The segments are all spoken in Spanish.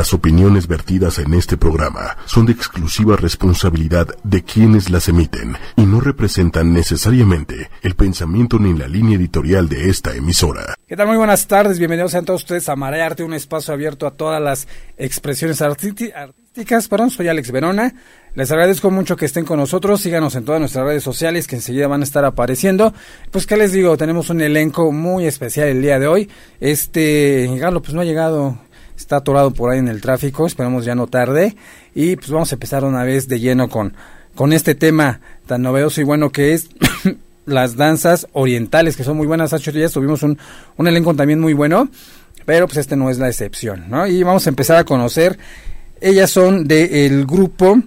Las opiniones vertidas en este programa son de exclusiva responsabilidad de quienes las emiten y no representan necesariamente el pensamiento ni la línea editorial de esta emisora. ¿Qué tal? Muy buenas tardes, bienvenidos a todos ustedes a Marearte, un espacio abierto a todas las expresiones artísticas. Perdón, soy Alex Verona. Les agradezco mucho que estén con nosotros. Síganos en todas nuestras redes sociales que enseguida van a estar apareciendo. Pues, ¿qué les digo? Tenemos un elenco muy especial el día de hoy. Este, Galo, pues no ha llegado está atorado por ahí en el tráfico, esperamos ya no tarde. Y pues vamos a empezar una vez de lleno con, con este tema tan novedoso y bueno que es las danzas orientales que son muy buenas, Hacho ya tuvimos un, un elenco también muy bueno, pero pues este no es la excepción, ¿no? Y vamos a empezar a conocer, ellas son del grupo,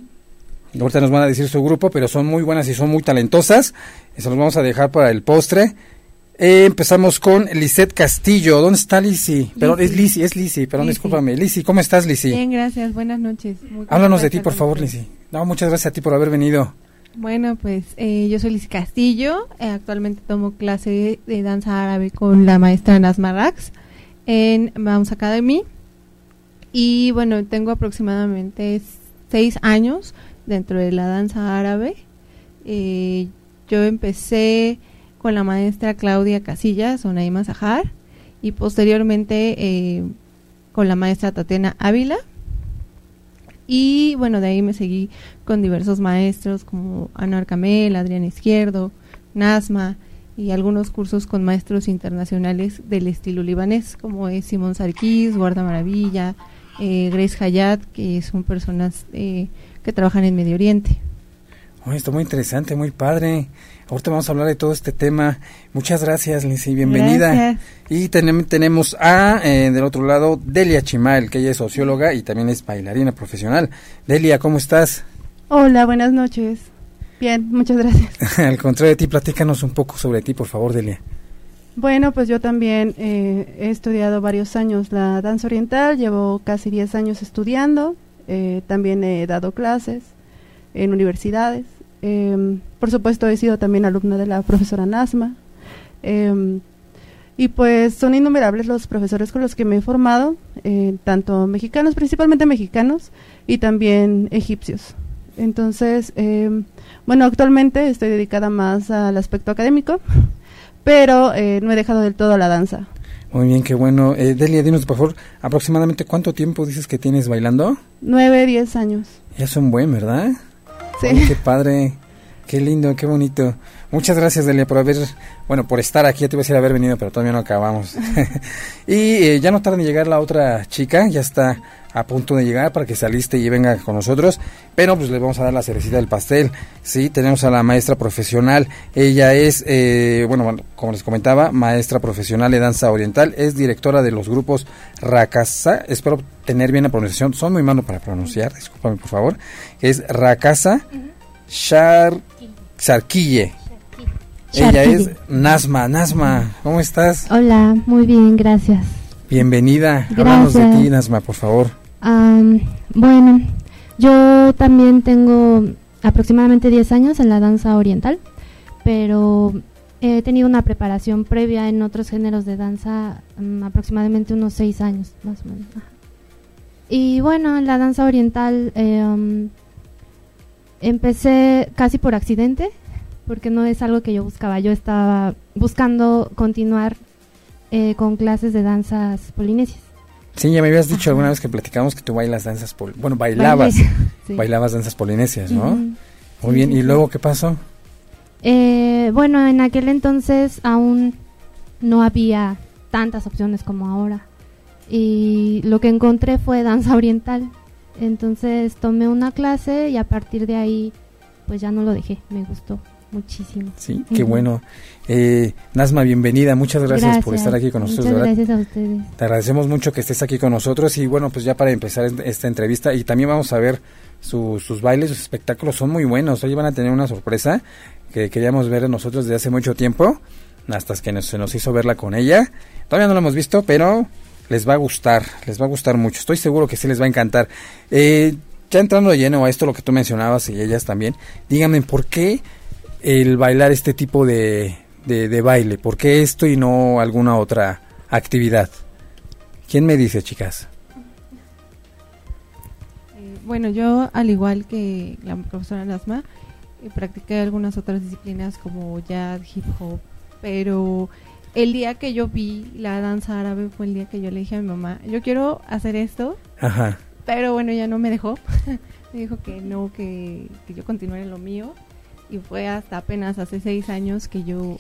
ahorita nos van a decir su grupo, pero son muy buenas y son muy talentosas, y se los vamos a dejar para el postre, eh, empezamos con Lisette Castillo. ¿Dónde está Lisi? Perdón, es Lisi, es Lisi, perdón, discúlpame. Lisi, ¿cómo estás, Lisi? Bien, gracias, buenas noches. Háblanos de ti, por favor, Lisi. No, muchas gracias a ti por haber venido. Bueno, pues eh, yo soy Lisi Castillo, eh, actualmente tomo clase de danza árabe con la maestra Nasma Rax en Bounce Academy. Y bueno, tengo aproximadamente seis años dentro de la danza árabe. yo empecé con la maestra Claudia Casillas o Naima Zahar y posteriormente eh, con la maestra Tatiana Ávila. Y bueno, de ahí me seguí con diversos maestros como Ana Arcamel, Adrián Izquierdo, Nasma y algunos cursos con maestros internacionales del estilo libanés como es Simón Sarkis, Guarda Maravilla, eh, Grace Hayat, que son personas eh, que trabajan en Medio Oriente. Está muy interesante, muy padre. Ahorita vamos a hablar de todo este tema. Muchas gracias, Lindsay, bienvenida. Y tenemos a, eh, del otro lado, Delia Chimal, que ella es socióloga y también es bailarina profesional. Delia, ¿cómo estás? Hola, buenas noches. Bien, muchas gracias. Al contrario de ti, platícanos un poco sobre ti, por favor, Delia. Bueno, pues yo también eh, he estudiado varios años la danza oriental, llevo casi 10 años estudiando, eh, también he dado clases en universidades Em, por supuesto, he sido también alumna de la profesora Nasma. Em, y pues son innumerables los profesores con los que me he formado, eh, tanto mexicanos, principalmente mexicanos, y también egipcios. Entonces, em, bueno, actualmente estoy dedicada más al aspecto académico, pero eh, no he dejado del todo la danza. Muy bien, qué bueno. Eh, Delia, dinos por favor, aproximadamente cuánto tiempo dices que tienes bailando? Nueve, diez años. Ya es un buen, ¿verdad? Qué padre, qué lindo, qué bonito. Muchas gracias, Delia, por haber, bueno, por estar aquí. Ya te iba a decir haber venido, pero todavía no acabamos. y eh, ya no tarda en llegar la otra chica, ya está a punto de llegar para que saliste y venga con nosotros. Pero pues le vamos a dar la cerecita del pastel. Sí, tenemos a la maestra profesional. Ella es, eh, bueno, como les comentaba, maestra profesional de danza oriental. Es directora de los grupos Rakasa. Espero tener bien la pronunciación. Son muy malos para pronunciar, discúlpame por favor. Es Rakasa Shar Sarquille. Ella es Nasma. Nasma, ¿cómo estás? Hola, muy bien, gracias. Bienvenida. Háblanos de ti, Nasma, por favor bueno, yo también tengo aproximadamente 10 años en la danza oriental, pero he tenido una preparación previa en otros géneros de danza mm, aproximadamente unos 6 años, más o menos. Y bueno, en la danza oriental em, empecé casi por accidente, porque no es algo que yo buscaba, yo estaba buscando continuar eh, con clases de danzas polinesias. Sí, ya me habías dicho alguna vez que platicamos que tú bailas danzas, bueno, bailabas, bailabas danzas polinesias, ¿no? Muy bien, ¿y luego qué pasó? Eh, bueno, en aquel entonces aún no había tantas opciones como ahora. Y lo que encontré fue danza oriental. Entonces tomé una clase y a partir de ahí pues ya no lo dejé, me gustó muchísimo. Sí, qué bueno. Eh, Nasma, bienvenida, muchas gracias, por estar aquí con nosotros. Muchas gracias a ustedes. Te agradecemos mucho que estés aquí con nosotros y bueno, pues ya para empezar esta entrevista y también vamos a ver sus bailes, sus espectáculos son muy buenos. Hoy van a tener una sorpresa que queríamos ver nosotros desde hace mucho tiempo, hasta que se nos hizo verla con ella. Todavía no lo hemos visto, pero les va a gustar, les va a gustar mucho. Estoy seguro que sí les va a encantar. Eh, ya entrando de lleno a esto, lo que tú mencionabas y ellas también, díganme por qué el bailar este tipo de, de, baile? ¿Por qué esto y no alguna otra actividad? ¿Quién me dice, chicas? Eh, bueno, yo al igual que la profesora Nasma, eh, practiqué algunas otras disciplinas como jazz, hip hop, pero el día que yo vi la danza árabe fue el día que yo le dije a mi mamá, yo quiero hacer esto, Ajá. pero bueno, ya no me dejó. me dijo que no, que, que yo continuara en lo mío. Y fue hasta apenas hace seis años que yo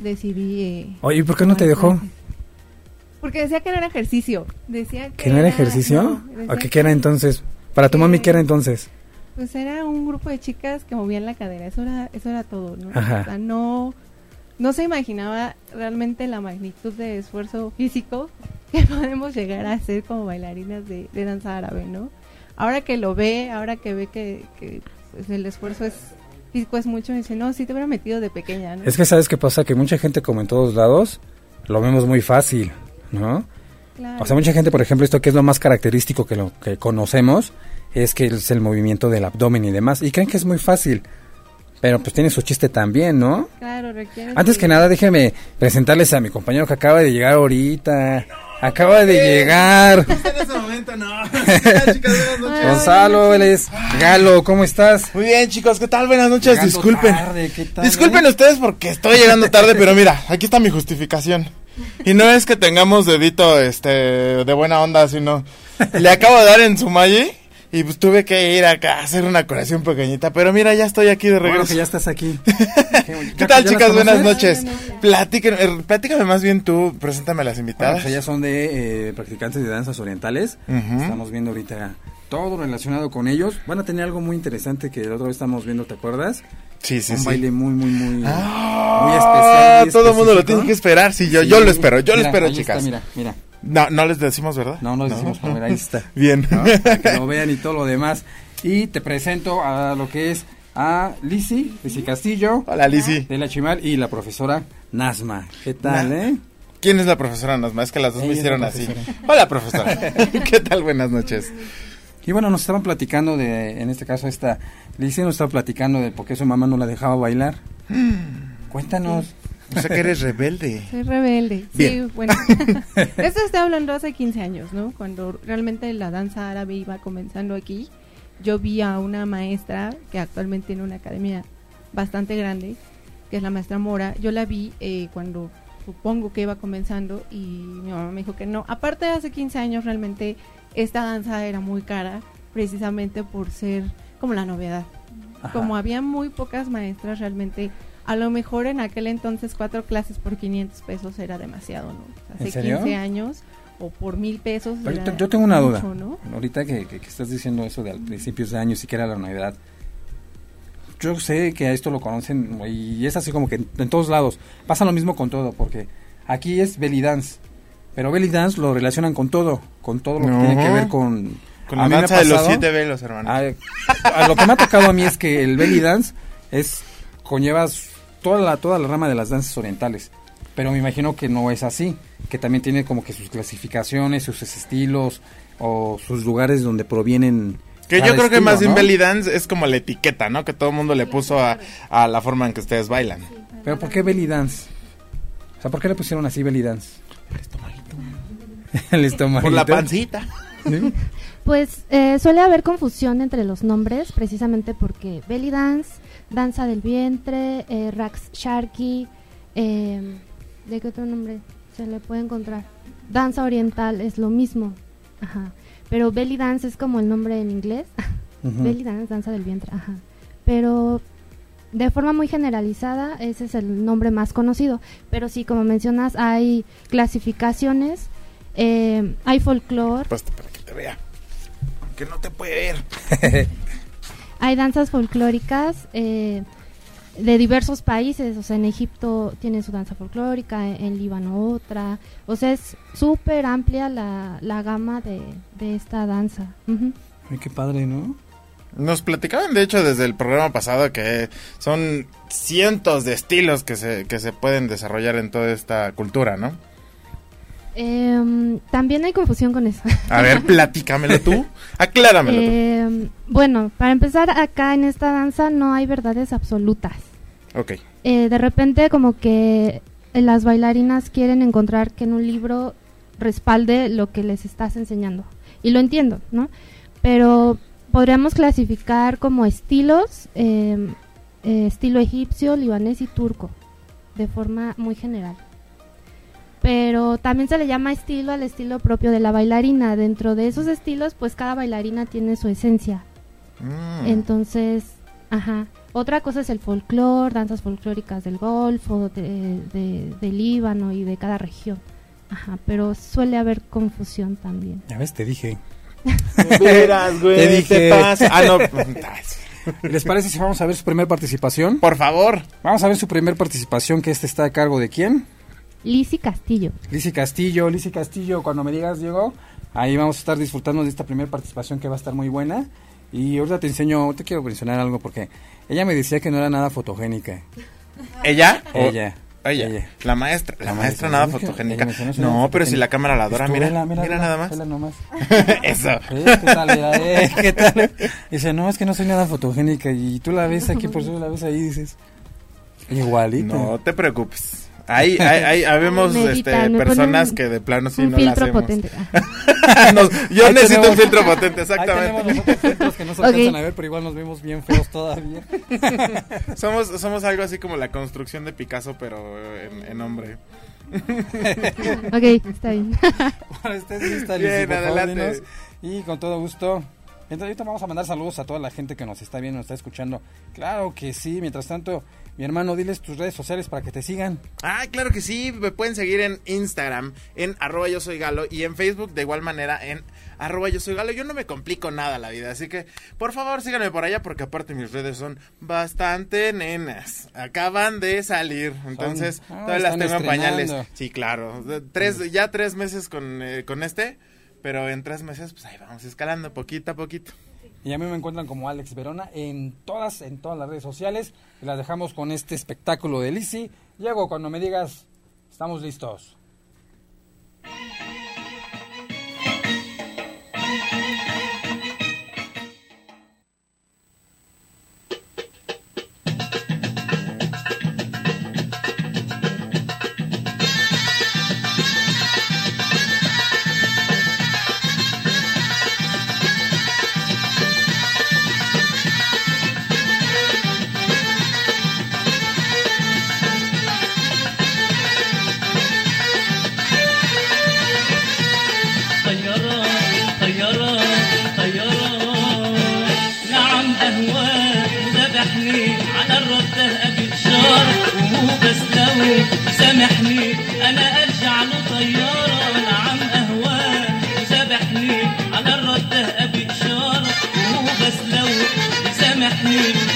decidí... eh, Oye, ¿y por qué no te dejó? clases. Porque decía que no era ejercicio. Decía que, ¿Que no era ejercicio? no, ¿O qué era entonces? Para tu mami, ¿qué era entonces? Pues era un grupo de chicas que movían la cadera. Eso era, eso era todo, ¿no? Ajá. O sea, no, no se imaginaba realmente la magnitud de esfuerzo físico que podemos llegar a hacer como bailarinas de, de danza árabe, ¿no? Ahora que lo ve, ahora que ve que, que, pues, el esfuerzo es físico es mucho, dice, no, sí te hubiera metido de pequeña, ¿no? Es que sabes qué pasa, que mucha gente, como en todos lados, lo vemos muy fácil, ¿no? Claro. O sea, mucha gente, por ejemplo, esto que es lo más característico que lo que conocemos, es que es el movimiento del abdomen y demás, y creen que es muy fácil, pero pues tiene su chiste también, ¿no? Claro, requiere Antes que nada, déjeme presentarles a mi compañero que acaba de llegar ahorita. Acaba de llegar. En ese momento no. Hola, chicas, buenas noches. Gonzalo, él es Galo, ¿cómo estás? Muy bien, chicos, ¿qué tal? Buenas noches. Llegando Disculpen. tarde, ¿qué tal, Disculpen eh? ustedes porque estoy llegando tarde, pero mira, aquí está mi justificación. Y no es que tengamos dedito este de buena onda, sino le acabo de dar en su malle y pues tuve que ir acá a hacer una curación pequeñita, pero mira, ya estoy aquí de Bueno, regreso. que ya estás aquí. ¿Qué tal, chicas? Buenas noches. Platíquenme, eh, platícame más bien tú, preséntame a las Bueno, invitadas. pues ellas son de eh, practicantes de danzas orientales. Estamos viendo ahorita todo relacionado con ellos. Van a tener algo muy interesante que la otra vez estamos viendo, ¿te acuerdas? Sí, sí, Un sí. baile muy, muy, muy, Ah, muy especial. muy todo el mundo lo tiene que esperar. Sí, yo, Sí. yo lo espero, yo lo Mira, espero, ahí chicas. está, mira, mira. No, no les decimos, ¿verdad? No, no les decimos, mira, ahí está. Bien. ¿no? Para que lo vean y todo lo demás. Y te presento a lo que es a Lisi, Lisi Castillo, Hola, Lisi. de la Chimal, y la profesora Nasma. ¿Qué tal, eh? ¿Quién es la profesora Nasma? Es que las dos Ella me hicieron así. Hola, profesora. ¿Qué tal? Buenas noches. Y bueno, nos estaban platicando de, en este caso, esta Lisi nos estaba platicando de por qué su mamá no la dejaba bailar. Cuéntanos. O sea que eres rebelde. Soy rebelde. Bien. Sí, bueno. Esto estoy hablando hace 15 años, ¿no? Cuando realmente la danza árabe iba comenzando aquí, yo vi a una maestra que actualmente tiene una academia bastante grande, que es la maestra Mora. Yo la vi eh, cuando supongo que iba comenzando y mi mamá me dijo que no. Aparte de hace 15 años, realmente esta danza era muy cara, precisamente por ser como la novedad Ajá. como había muy pocas maestras realmente a lo mejor en aquel entonces cuatro clases por 500 pesos era demasiado no hace ¿En serio? 15 años o por mil pesos Pero era yo, tengo una duda. Ahorita que, que- que estás diciendo eso de al principios de años y que era la novedad. Yo sé que a esto lo conocen y es así como que en, en todos lados. Pasa lo mismo con todo, porque aquí es belly dance. Pero belly dance lo relacionan con todo, con todo lo que tiene que ver con... Con la danza de los siete velos, hermano. a, a lo que me ha tocado a mí es que el belly dance es conllevas toda la toda la rama de las danzas orientales pero me imagino que no es así que también tiene como que sus clasificaciones sus estilos o sus lugares donde provienen que yo creo que más bien belly dance es como la etiqueta, ¿no? Que todo el mundo le puso a, a la forma en que ustedes bailan. pero por qué belly dance o sea por qué le pusieron así belly dance el estómago Por la pancita. Pues eh, suele haber confusión entre los nombres, precisamente porque belly dance, danza del vientre, eh, rax sharky, eh, ¿de qué otro nombre se le puede encontrar? Danza oriental es lo mismo, ajá. Pero belly dance es como el nombre en inglés, belly dance, danza del vientre, ajá. Pero de forma muy generalizada ese es el nombre más conocido. Pero sí, como mencionas, hay clasificaciones, eh, hay folclore. Pues para que te vea. Que no te puede ver. Hay danzas folclóricas eh, de diversos países, o sea, en Egipto tiene su danza folclórica, en, en Líbano otra, o sea, es súper amplia la, la gama de, de esta danza. Ay, qué padre no Nos platicaban, de hecho, desde el programa pasado que son cientos de estilos que se, que se pueden desarrollar en toda esta cultura, ¿no? Em, también hay confusión con eso. A ver, platícamelo tú. Acláramelo tú. Em, bueno, para empezar, acá en esta danza no hay verdades absolutas. Ok. Eh, de repente como que las bailarinas quieren encontrar que en un libro respalde lo que les estás enseñando. Y lo entiendo, ¿no? pero podríamos clasificar como estilos, eh, eh, estilo egipcio, libanés y turco, de forma muy general. Pero también se le llama estilo al estilo propio de la bailarina. Dentro de esos estilos, pues cada bailarina tiene su esencia. Mm. Entonces, ajá. Otra cosa es el folclore, danzas folclóricas del Golfo, de, de- del Líbano y de cada región. Ajá, pero suele haber confusión también. Ya ves, te dije. Verás, güey, Te te dije. pasa. Ah, no. ¿Les parece si vamos a ver su primera participación? Por favor. Vamos a ver su primera participación, que este está a cargo de quién? Lizzy Castillo. Lizzy Castillo, Lizzy Castillo, cuando me digas, Diego, ahí vamos a estar disfrutando de esta primera participación que va a estar muy buena. Y ahorita te enseño, te quiero mencionar algo porque ella me decía que no era nada fotogénica. ¿Ella? Ella. Ella. Ella. La maestra. La, La maestra maestra, nada fotogénica. no pero si la cámara la adora, mira. Mira, nada más. nomás. Eso. ¿Eh? ¿Qué tal? Mira, eh, ¿Qué tal? Dice, no, es que no soy nada fotogénica. Y tú la ves aquí, por eso la ves ahí y dices, igualito. No te preocupes. Ahí, ahí, ahí habemos Medita, este, personas que de plano sí un no la filtro hacemos. potente. Nos- yo Ahí necesito tenemos- un filtro potente, Ahí tenemos exactamente. los otros filtros que no se Ok. alcanzan a ver, pero igual nos vemos bien feos todavía. Somos, somos algo así como la construcción de Picasso, pero en, en hombre. ok, está bien. Bueno, estés lista, Bien, Lizzy, por favor, adelante. Y con todo gusto. Entonces, ahorita vamos a mandar saludos a toda la gente que nos está viendo, nos está escuchando. Claro que sí. Mientras tanto, mi hermano, diles tus redes sociales para que te sigan. Ah, claro que sí, me pueden seguir en Instagram, en arroba yo soy galo, y en Facebook de igual manera en arroba yo soy galo. Yo no me complico nada la vida, así que por favor síganme por allá porque aparte mis redes son bastante nenas. Acaban de salir, entonces ah, todavía las tengo en pañales. Sí, claro, tres, ya tres meses con, eh, con este, pero en tres meses pues ahí vamos escalando poquito a poquito. Y a mí me encuentran como Alex Verona en todas, en todas las redes sociales. Y las dejamos con este espectáculo de Lizzy. Diego, cuando me digas, estamos listos.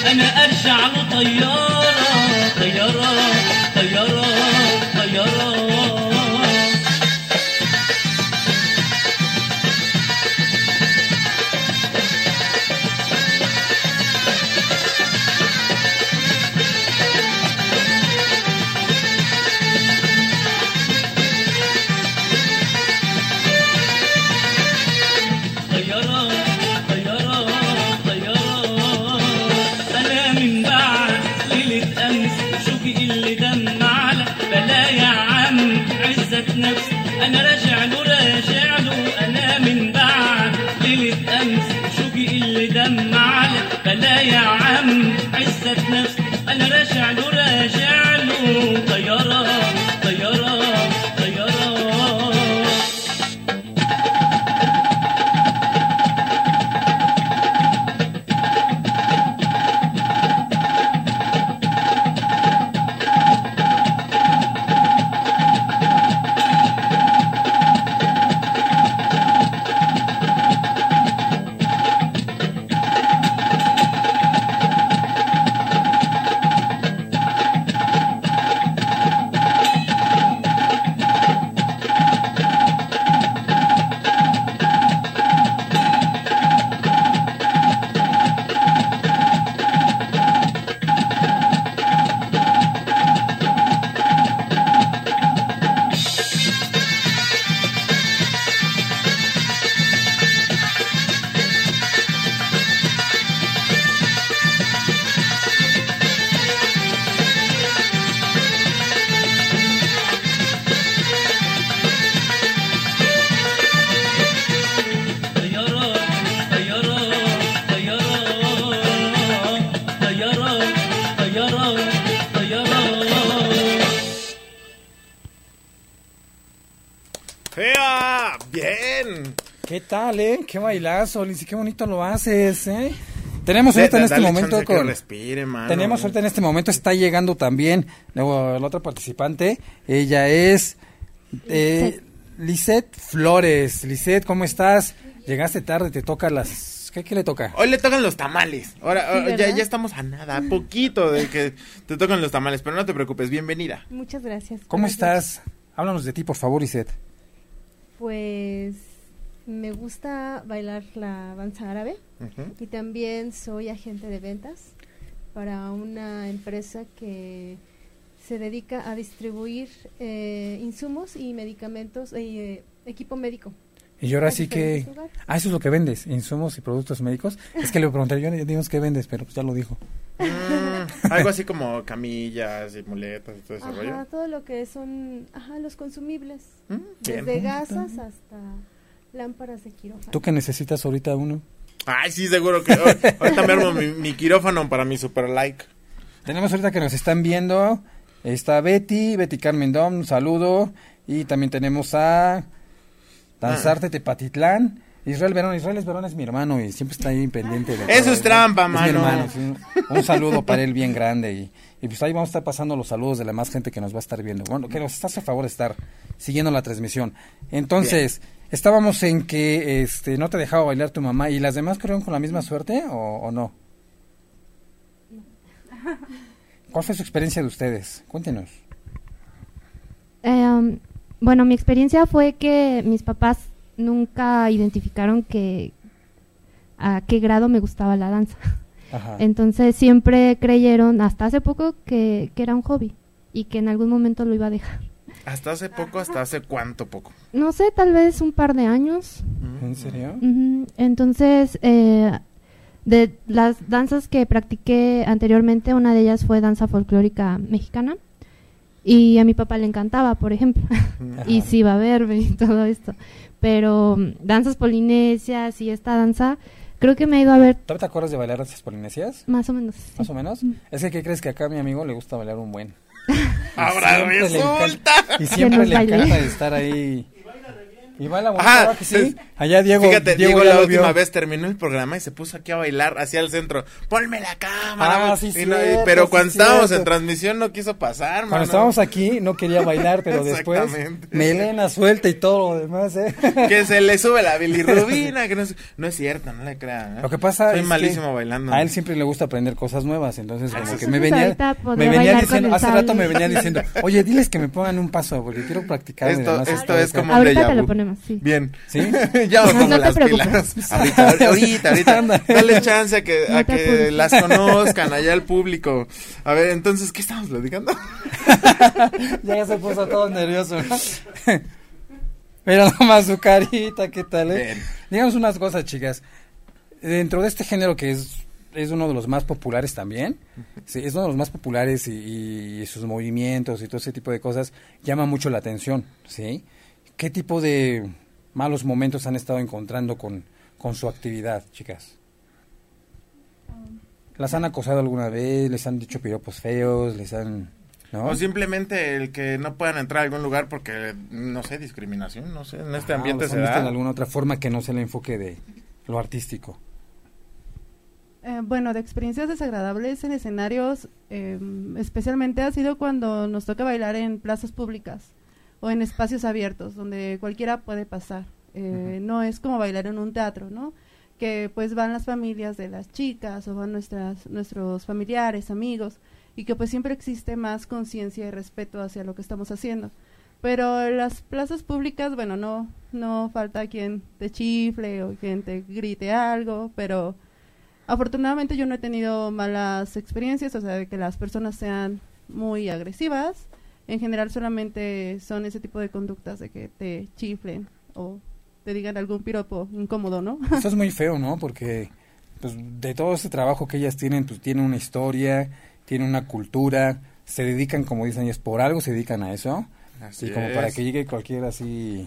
أنا أرجع له ¿Qué tal, eh? Qué bailazo, Lizy, qué bonito lo haces, eh. Tenemos ahorita en este momento con... respire, mano. Tenemos ahorita en este momento, está llegando también luego, la otra participante. Ella es eh, Lisette Flores. Lisette, ¿cómo estás? Llegaste tarde, te toca las... ¿Qué, qué le toca? Hoy le tocan los tamales. Ahora, Sí, ya, ya estamos a nada, a poquito de que te tocan los tamales, pero no te preocupes, bienvenida. Muchas gracias. ¿Cómo estás? Háblanos de ti, por favor, Lisette. Pues me gusta bailar la danza árabe y también soy agente de ventas para una empresa que se dedica a distribuir eh, insumos y medicamentos y eh, equipo médico. Y ahora sí que... Ah, eso es lo que vendes, insumos y productos médicos. Es que le pregunté, yo ya dimos qué vendes, pero pues ya lo dijo. Mm, algo así como camillas y muletas y todo ese Ajá, rollo. todo lo que son ajá, los consumibles, Mm, bien. desde gasas hasta lámparas de quirófano. ¿Tú qué necesitas ahorita uno? Ay, sí, seguro que ahorita me armo mi, mi quirófano para mi super like. Tenemos ahorita que nos están viendo. Está Betty, Betty Carmen Dom, un saludo. Y también tenemos a Danzarte Tepatitlán. Israel Verón, Israel es Verón es mi hermano y siempre está ahí pendiente de Eso todo, es trampa, mi mano. hermano, sí. Un saludo para él bien grande y, y pues ahí vamos a estar pasando los saludos de la más gente que nos va a estar viendo. Bueno, que nos estás a favor de estar siguiendo la transmisión. Entonces, estábamos en que este no te dejaba bailar tu mamá y las demás corrieron con la misma suerte o, o no? ¿Cuál fue su experiencia de ustedes? Cuéntenos. Um, bueno, mi experiencia fue que mis papás nunca identificaron que a qué grado me gustaba la danza. Ajá. Entonces siempre creyeron, hasta hace poco, que, que era un hobby y que en algún momento lo iba a dejar. Hasta hace poco, hasta hace cuánto poco. No sé, tal vez un par de años. ¿En serio? Ujú, Entonces, eh, de las danzas que practiqué anteriormente, una de ellas fue danza folclórica mexicana. Y a mi papá le encantaba, por ejemplo. y sí iba a verme y todo esto. Pero mm, danzas polinesias y esta danza, creo que me ha ido a ver ¿Todavía te acuerdas de bailar danzas polinesias? más o menos. sí. Más o menos. Es que, ¿qué crees que acá a mi amigo le gusta bailar un buen? Ahora resulta. Y siempre le encanta estar ahí. Y baila Ajá, ¿verdad que sí. Allá Diego, Fíjate, Diego, ya la lo última vio. vez terminó el programa y se puso aquí a bailar hacia el centro. Ponme la cámara. Ah, sí, Y no- pero sí, cuando estábamos cierto. en transmisión no quiso pasar, Cuando mano. estábamos aquí no quería bailar, pero después Exactamente. melena suelta y todo lo demás, ¿eh? Que se le sube la bilirrubina, que no es, no es cierto, no le crean. ¿eh? Lo que pasa Soy es malísimo que bailando. a él siempre le gusta aprender cosas nuevas, entonces como que sí. me venía, me venía diciendo, hace rato me venía diciendo, oye, diles que me pongan un paso porque quiero practicar. Esto- demás". esto es como un déjà vu. Sí. Bien. ¿Sí? ya me pongo No las pilas. Ahorita, ahorita, ahorita. Anda. Dale chance a que, No a que las conozcan allá el público. A ver, entonces, ¿qué estamos platicando? ya se puso todo nervioso. ¿no? Mira nomás su carita, ¿qué tal? Eh? Bien. Digamos unas cosas, chicas. Dentro de este género que es, es uno de los más populares también, sí, es uno de los más populares y, y sus movimientos y todo ese tipo de cosas llama mucho la atención, ¿sí? ¿Qué tipo de malos momentos han estado encontrando con, con su actividad, chicas? ¿Las han acosado alguna vez? ¿Les han dicho piropos feos? ¿Les han...? ¿no? O simplemente el que no puedan entrar a algún lugar porque, no sé, discriminación, no sé, en este Ah, ambiente ¿los se han visto da. en alguna otra forma que no sea el enfoque de lo artístico? Eh, bueno, de experiencias desagradables en escenarios, eh, especialmente ha sido cuando nos toca bailar en plazas públicas o en espacios abiertos donde cualquiera puede pasar. Eh, No es como bailar en un teatro, ¿no? Que pues van las familias de las chicas o van nuestras, nuestros familiares, amigos y que pues siempre existe más conciencia y respeto hacia lo que estamos haciendo. Pero en las plazas públicas, bueno, no, no falta quien te chifle o quien te grite algo, pero afortunadamente yo no he tenido malas experiencias, o sea, de que las personas sean muy agresivas. En general solamente son ese tipo de conductas de que te chiflen o te digan algún piropo incómodo, ¿no? Esto es muy feo, ¿no? Porque pues, de todo ese trabajo que ellas tienen, pues tienen una historia, tienen una cultura, se dedican, como dicen ellas, por algo se dedican a eso. Así y como es. para que llegue cualquiera así...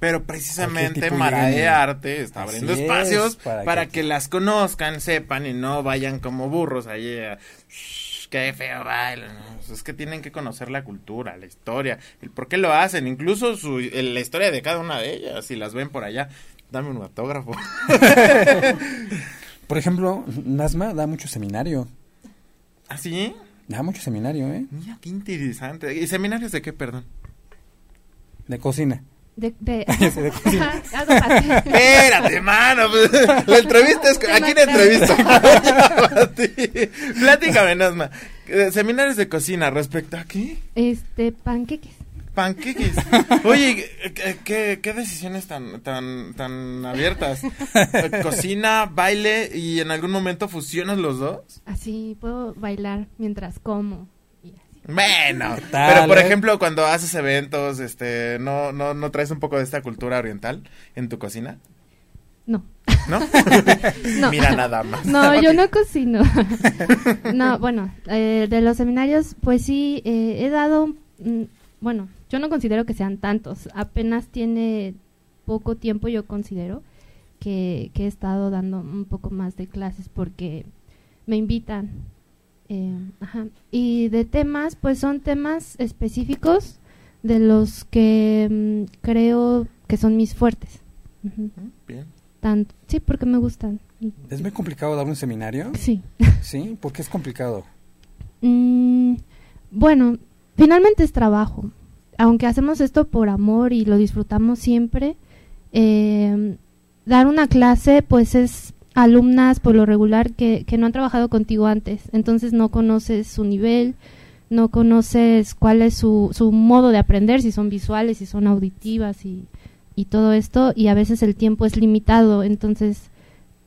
Pero Cualquier precisamente tipo Mara llegue. de Arte está Así abriendo es, espacios para para, que- que... las conozcan, sepan y no vayan como burros allí a, "Shh, qué feo baile. ¿no? Es que tienen que conocer la cultura, la historia, el por qué lo hacen, incluso su, la historia de cada una de ellas, si las ven por allá. Dame un autógrafo. Por ejemplo, Nasma da mucho seminario. ¿Ah, sí? Da mucho seminario, ¿eh? Mira, qué interesante. ¿Y seminarios de qué, perdón? De cocina. De, de, algo fácil. Espérate, mano. pues, La entrevista es... ¿A quién entrevista? Platícame, Nasma. Eh, Seminarios de cocina, ¿respecto a qué? Este, panqueques. Panqueques. Oye, ¿qué, qué, qué decisiones tan, tan, tan abiertas? Cocina, baile y en algún momento fusionas los dos. Así puedo bailar mientras como. Bueno, tal, pero por eh? ejemplo, cuando haces eventos, este, ¿no, no, no traes un poco de esta cultura oriental en tu cocina? No. ¿No? No. Mira nada más. No, yo no cocino. no, bueno, eh, de los seminarios, pues sí, eh, he dado, mm, bueno, yo no considero que sean tantos, apenas tiene poco tiempo yo considero que, que he estado dando un poco más de clases porque me invitan. Eh, ajá. Y de temas, pues son temas específicos de los que mm, creo que son mis fuertes. Ujú. Bien. Tanto, sí, porque me gustan. ¿Es muy complicado dar un seminario? Sí. Sí, ¿por qué es complicado? Mm, bueno, finalmente es trabajo. Aunque hacemos esto por amor y lo disfrutamos siempre, eh, dar una clase pues es alumnas por lo regular que, que no han trabajado contigo antes. Entonces no conoces su nivel, no conoces cuál es su, su modo de aprender, si son visuales, si son auditivas y, y todo esto. Y a veces el tiempo es limitado. Entonces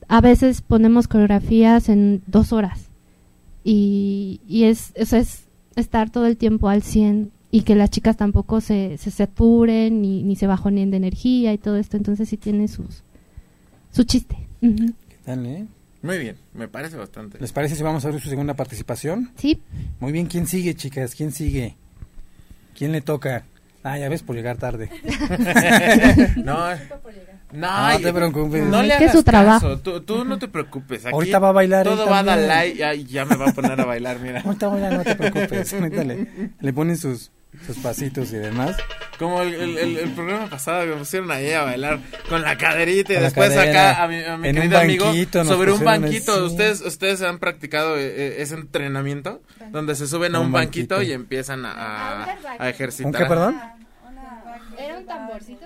a veces ponemos coreografías en dos horas y, y es, eso es estar todo el tiempo al 100 y que las chicas tampoco se, se saturen ni, ni se bajonen de energía y todo esto, entonces sí tiene sus su chiste. Ujú. ¿Qué tal, eh? Muy bien, me parece bastante. ¿Les parece si vamos a ver su segunda participación? Sí, Muy bien, ¿quién sigue, chicas? ¿Quién sigue? ¿Quién le toca? Ah, ya ves, por llegar tarde. No, No te preocupes. No le que hagas su trabajo. caso, Tú, tú no te preocupes. Aquí Ahorita va a bailar Todo va a dar like. Ay, ya me va a poner a bailar, mira. Ahorita, ahorita, no te preocupes. Ahorita le, le ponen sus, sus pasitos y demás. Como el, el, el- el programa pasado que me pusieron ahí a bailar con la caderita y Con después cadera. acá a mi, a mi En un querido amigo sobre un banquito. así. ¿Ustedes, ¿Ustedes han practicado eh, eh, ese entrenamiento? Donde se suben a Un un banquito, banquito. y empiezan a, a, a ejercitar. ¿Con qué, perdón? ¿Era un tamborcito?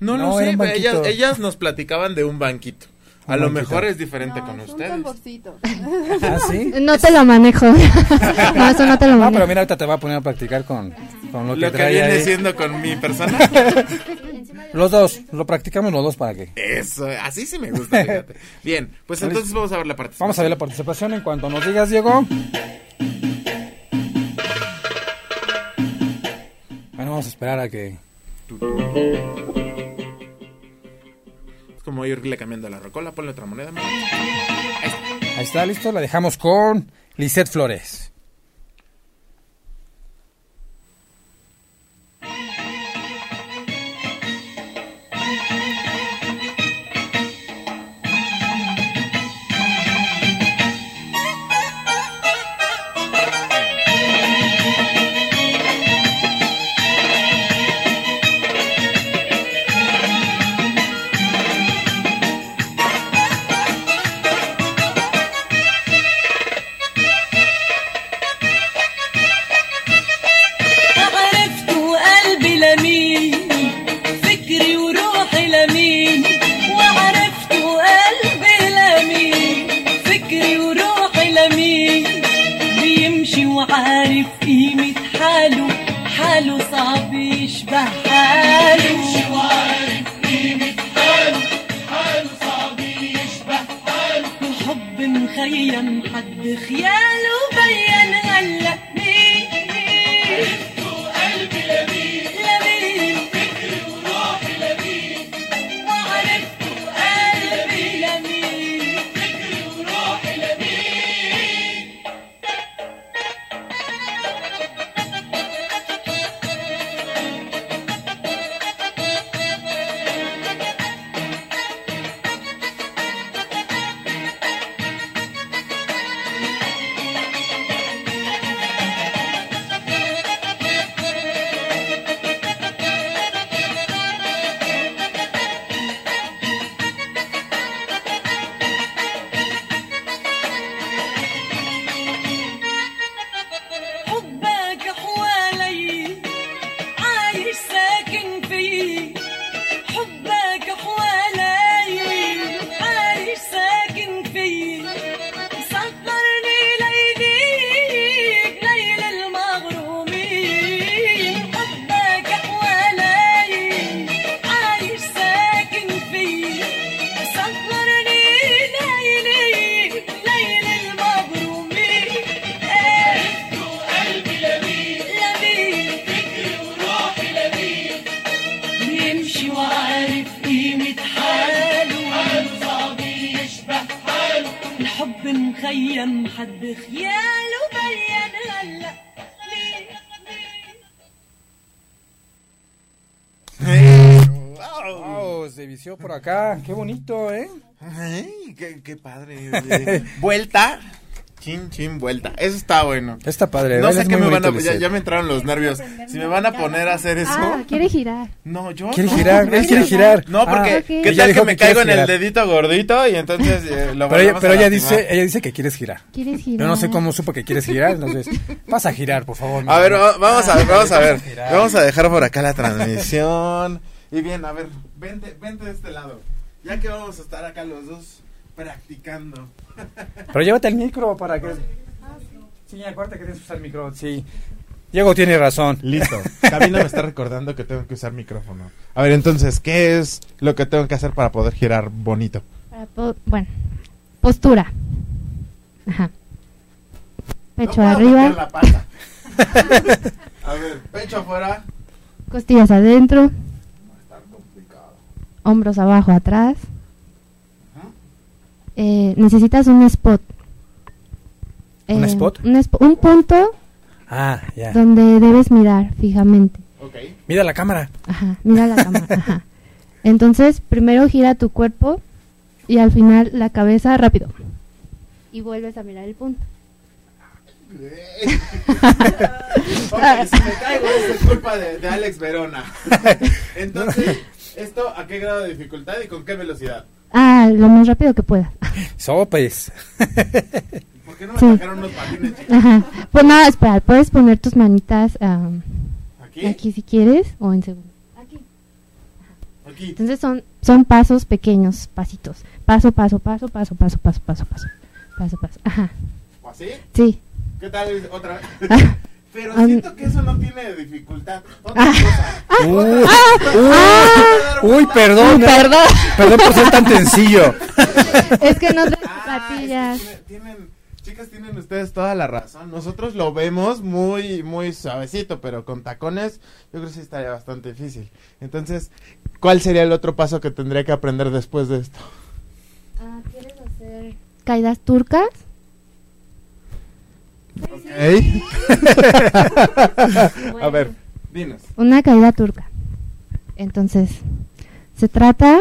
No, no, No, sé, un ellas, ellas nos platicaban de un banquito. A lo mejor es diferente con es un ustedes. tamborcito. ¿Ah, sí? no te lo manejo. no, eso no te lo No, manejo. pero mira, ahorita te va a poner a practicar con, con lo que Lo que trae viene ahí. siendo con mi persona. Los dos, lo practicamos los dos para que... Eso, así sí me gusta, fíjate. Bien, pues entonces vamos a ver la participación. Vamos a ver la participación en cuanto nos digas, Diego. Bueno, vamos a esperar a que... Como irle cambiando la rocola, ponle otra moneda. Ahí está, listo. La dejamos con Lisette Flores. حب مخيم حد خياله مليان هلا ليه Wow, se vició por acá. Qué bonito, ¿eh? Ay, qué, qué padre. oye. vuelta. Chin, chin, vuelta. Eso está bueno. Está padre. No sé Es qué me van a... Ya, me entraron los nervios. Si me van a poner a hacer eso... Ah, quiere girar. No, yo Quiere no. girar, él quiere girar. No, porque Ah. ¿qué tal que me que caigo en el dedito gordito y entonces eh, lo Pero ella, pero a ella dice, ella dice que quieres girar. ¿Quieres girar? Yo no sé cómo supo que quieres girar, entonces vas a girar, por favor. A ver, va- vamos a ver, vamos a ver. Vamos a dejar por acá la transmisión. Y bien, a ver, vente, vente de este lado. Ya que vamos a estar acá los dos practicando. Pero llévate el micro para que... Sí, acuérdate que tienes que usar el micro, sí. Diego tiene razón. Listo. Camila me está recordando que tengo que usar micrófono. A ver, entonces, ¿qué es lo que tengo que hacer para poder girar bonito? Para po- bueno, postura. Ajá. Pecho No arriba, meter la pata. a ver, pecho afuera. costillas adentro, hombros abajo, atrás. Eh, necesitas un spot. ¿Un Eh, spot? Un, punto Ah, donde debes mirar fijamente. Ok. Mira la cámara. Ajá, mira la cámara. Ajá. Entonces, primero gira tu cuerpo y al final la cabeza rápido. Y vuelves a mirar el punto. Ok, si me caigo es culpa de, de Alex Verona. Entonces, ¿esto a qué grado de dificultad y con qué velocidad? Ah, lo más rápido que puedas. Sopes. ¿Por qué no me Sí. sacaron unos patines? Ajá. Pues nada, espera, puedes poner tus manitas ¿Aquí? aquí si quieres o en segundo. Aquí. Aquí. Entonces son son pasos pequeños, pasitos. Paso, paso, paso, paso, paso, paso, paso, paso. Paso, paso. Ajá. ¿O así? Sí. ¿Qué tal otra. Pero Ah. siento que eso no tiene dificultad. Otra Ah. cosa. Uy, Ah. uy, perdón. eh. Perdón. Perdón por ser tan sencillo. Es que no Ah, es que tiene- tienen, chicas, tienen ustedes toda la razón. Nosotros lo vemos muy, muy suavecito, pero con tacones yo creo que sí estaría bastante difícil. Entonces, ¿cuál sería el otro paso que tendría que aprender después de esto? Ah, ¿Quieres hacer caídas turcas? A ver, dinos. Una caída turca. Entonces, se trata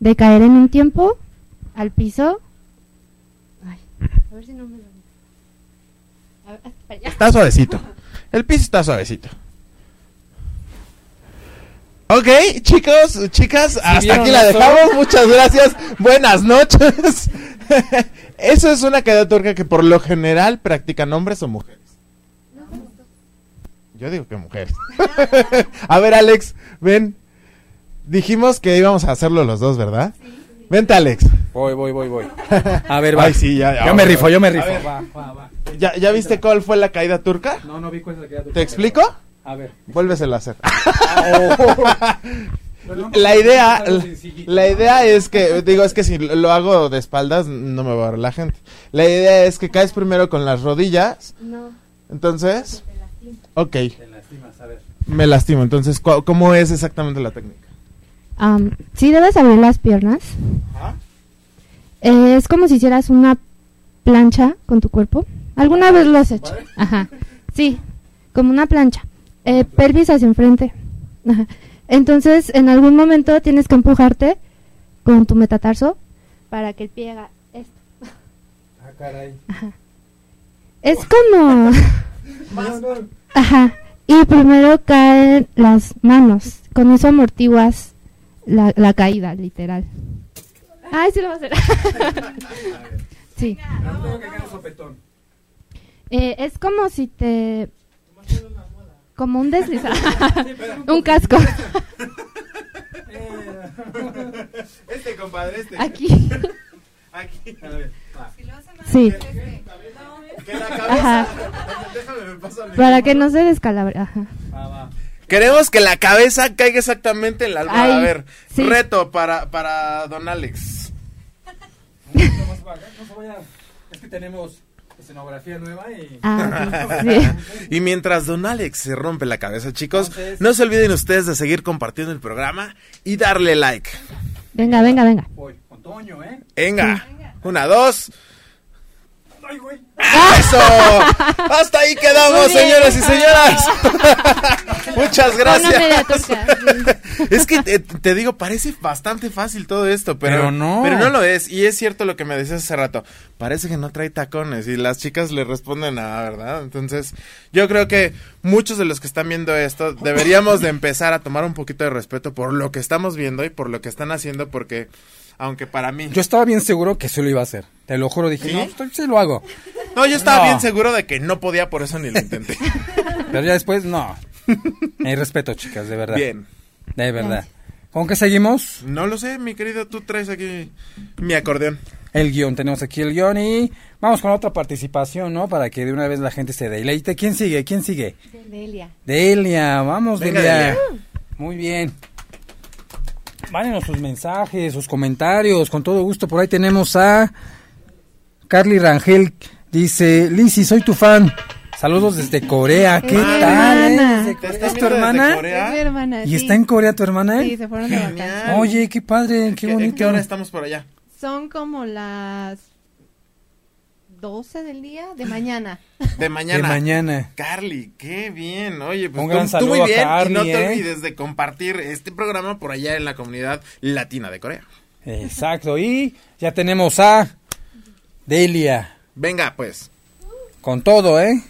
de caer en un tiempo al piso. Ay, a ver si no me lo. A ver, hasta allá. Está suavecito. El piso está suavecito. Ok, chicos, chicas, hasta aquí la dejamos. Muchas gracias. Buenas noches. Eso es una caída turca que por lo general practican hombres o mujeres. Yo digo que mujeres. a ver, Alex, ven. Dijimos que íbamos a hacerlo los dos, ¿verdad? Vente, Alex. Voy, voy, voy, voy. A ver, va. Ay, sí, ya, ya, Yo me rifo, yo me A rifo. ver. Va, va, va. ¿Ya, ¿Ya viste cuál fue la caída turca? No, no vi cuál es la que ya ¿Te explico? A ver. Vuélveselo a hacer. Perdón, La idea, la, idea es que, digo, es que si lo hago de espaldas no me va a ver la gente. La idea es que caes primero con las rodillas, No, entonces, ok, Te lastimas, a ver. me lastimo. Entonces, ¿cu- ¿cómo es exactamente la técnica? Am, sí debes abrir las piernas. Eh, es como si hicieras una plancha con tu cuerpo. ¿Alguna vez lo has hecho? Ajá. Sí, como una plancha. Eh, pelvis hacia enfrente. Ajá. Entonces, en algún momento tienes que empujarte con tu metatarso para que el pie haga esto. Ah, caray. Es como... Ajá. Y primero caen las manos. Con eso amortiguas la, la caída, literal. Ay, sí lo va a hacer. sí. No tengo que caer el sopetón. Eh, es como si te... Como un deslizar. un casco. Este, compadre, este. Aquí. Aquí. A ver, va. Sí. Que la Ajá. Déjame, me paso al Para que no se descalabre. Ajá. Va, va. Queremos que la cabeza caiga exactamente en la almohada. Ay, a ver, sí. reto para, para don Alex. Es que tenemos escenografía nueva y... Ah, sí. Y mientras don Alex se rompe la cabeza, chicos, Entonces- no se olviden ustedes de seguir compartiendo el programa y darle like. Venga, venga, venga. Voy con Toño, ¿eh? Venga, una, dos. ¡Eso! Hasta ahí quedamos, señoras y señoras. Muchas gracias. Es que te, te digo, parece bastante fácil todo esto, pero, Pero no. Pero no lo es. Y es cierto lo que me decías hace rato. Parece que no trae tacones y las chicas le responden a, ¿verdad? Entonces, yo creo que muchos de los que están viendo esto deberíamos de empezar a tomar un poquito de respeto por lo que estamos viendo y por lo que están haciendo, porque aunque para mí... Yo estaba bien seguro que sí lo iba a hacer. Te lo juro, dije, ¿Sí? no, estoy- sí lo hago. No, yo estaba No. bien seguro de que no podía, por eso ni lo intenté. Pero ya después, no. Hay respeto, chicas, de verdad. Bien. De verdad. ¿Con qué seguimos? No lo sé, mi querido, tú traes aquí mi acordeón. El guion. Tenemos aquí el guion y vamos con otra participación, ¿no? Para que de una vez la gente se deleite. ¿Quién sigue? ¿Quién sigue? Delia. Delia. Vamos, Venga, Delia. Delia. Muy bien. Mándenos sus mensajes, sus comentarios, con todo gusto. Por ahí tenemos a Carly Rangel. Dice, Lizzy, soy tu fan. Saludos desde Corea. ¿Qué tal? eh? hermana. Desde ¿Te Corea. están ¿Es tu hermana? Corea? Es mi hermana. ¿Y sí. está en Corea tu hermana? Sí, se fueron de vacaciones. Oye, qué padre, qué ¿Qué- ¿En bonito. qué hora estamos por allá? Son como las 12 del día de mañana. De De mañana. mañana. Carly, qué bien. Oye, pues Un tú- gran tú, saludo muy a bien. Carly, y no te ¿eh? olvides de compartir este programa por allá en la comunidad latina de Corea. Exacto. Y ya tenemos a Delia. Venga, pues. Con todo, ¿eh?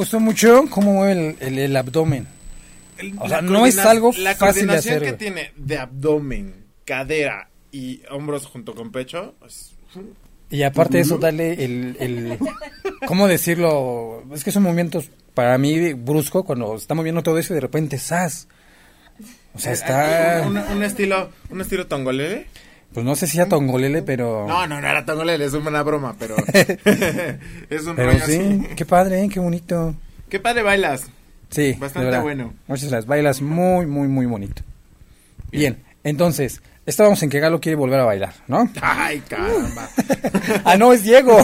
Gustó mucho cómo mueve el, el- el abdomen. O sea, no es algo La fácil de coordinación hacer, que tiene de abdomen, cadera y hombros junto con pecho. es- Y aparte de eso, darle el, el... ¿Cómo decirlo? Es que son movimientos, para mí, brusco, cuando está moviendo todo eso y de repente, ¡zas! O sea, está... Un, un estilo, un estilo tongolele. Pues no sé si a Tongolele, pero... No, no, no era tongolele, es una broma, pero es un Pero rollo sí, así. qué padre, ¿eh? qué bonito. Qué padre bailas. Sí, Bastante bueno. Muchas gracias. Bailas muy, muy, muy bonito. Bien, entonces, Estábamos en que Galo quiere volver a bailar, ¿no? Ay, caramba. ah, no, es Diego.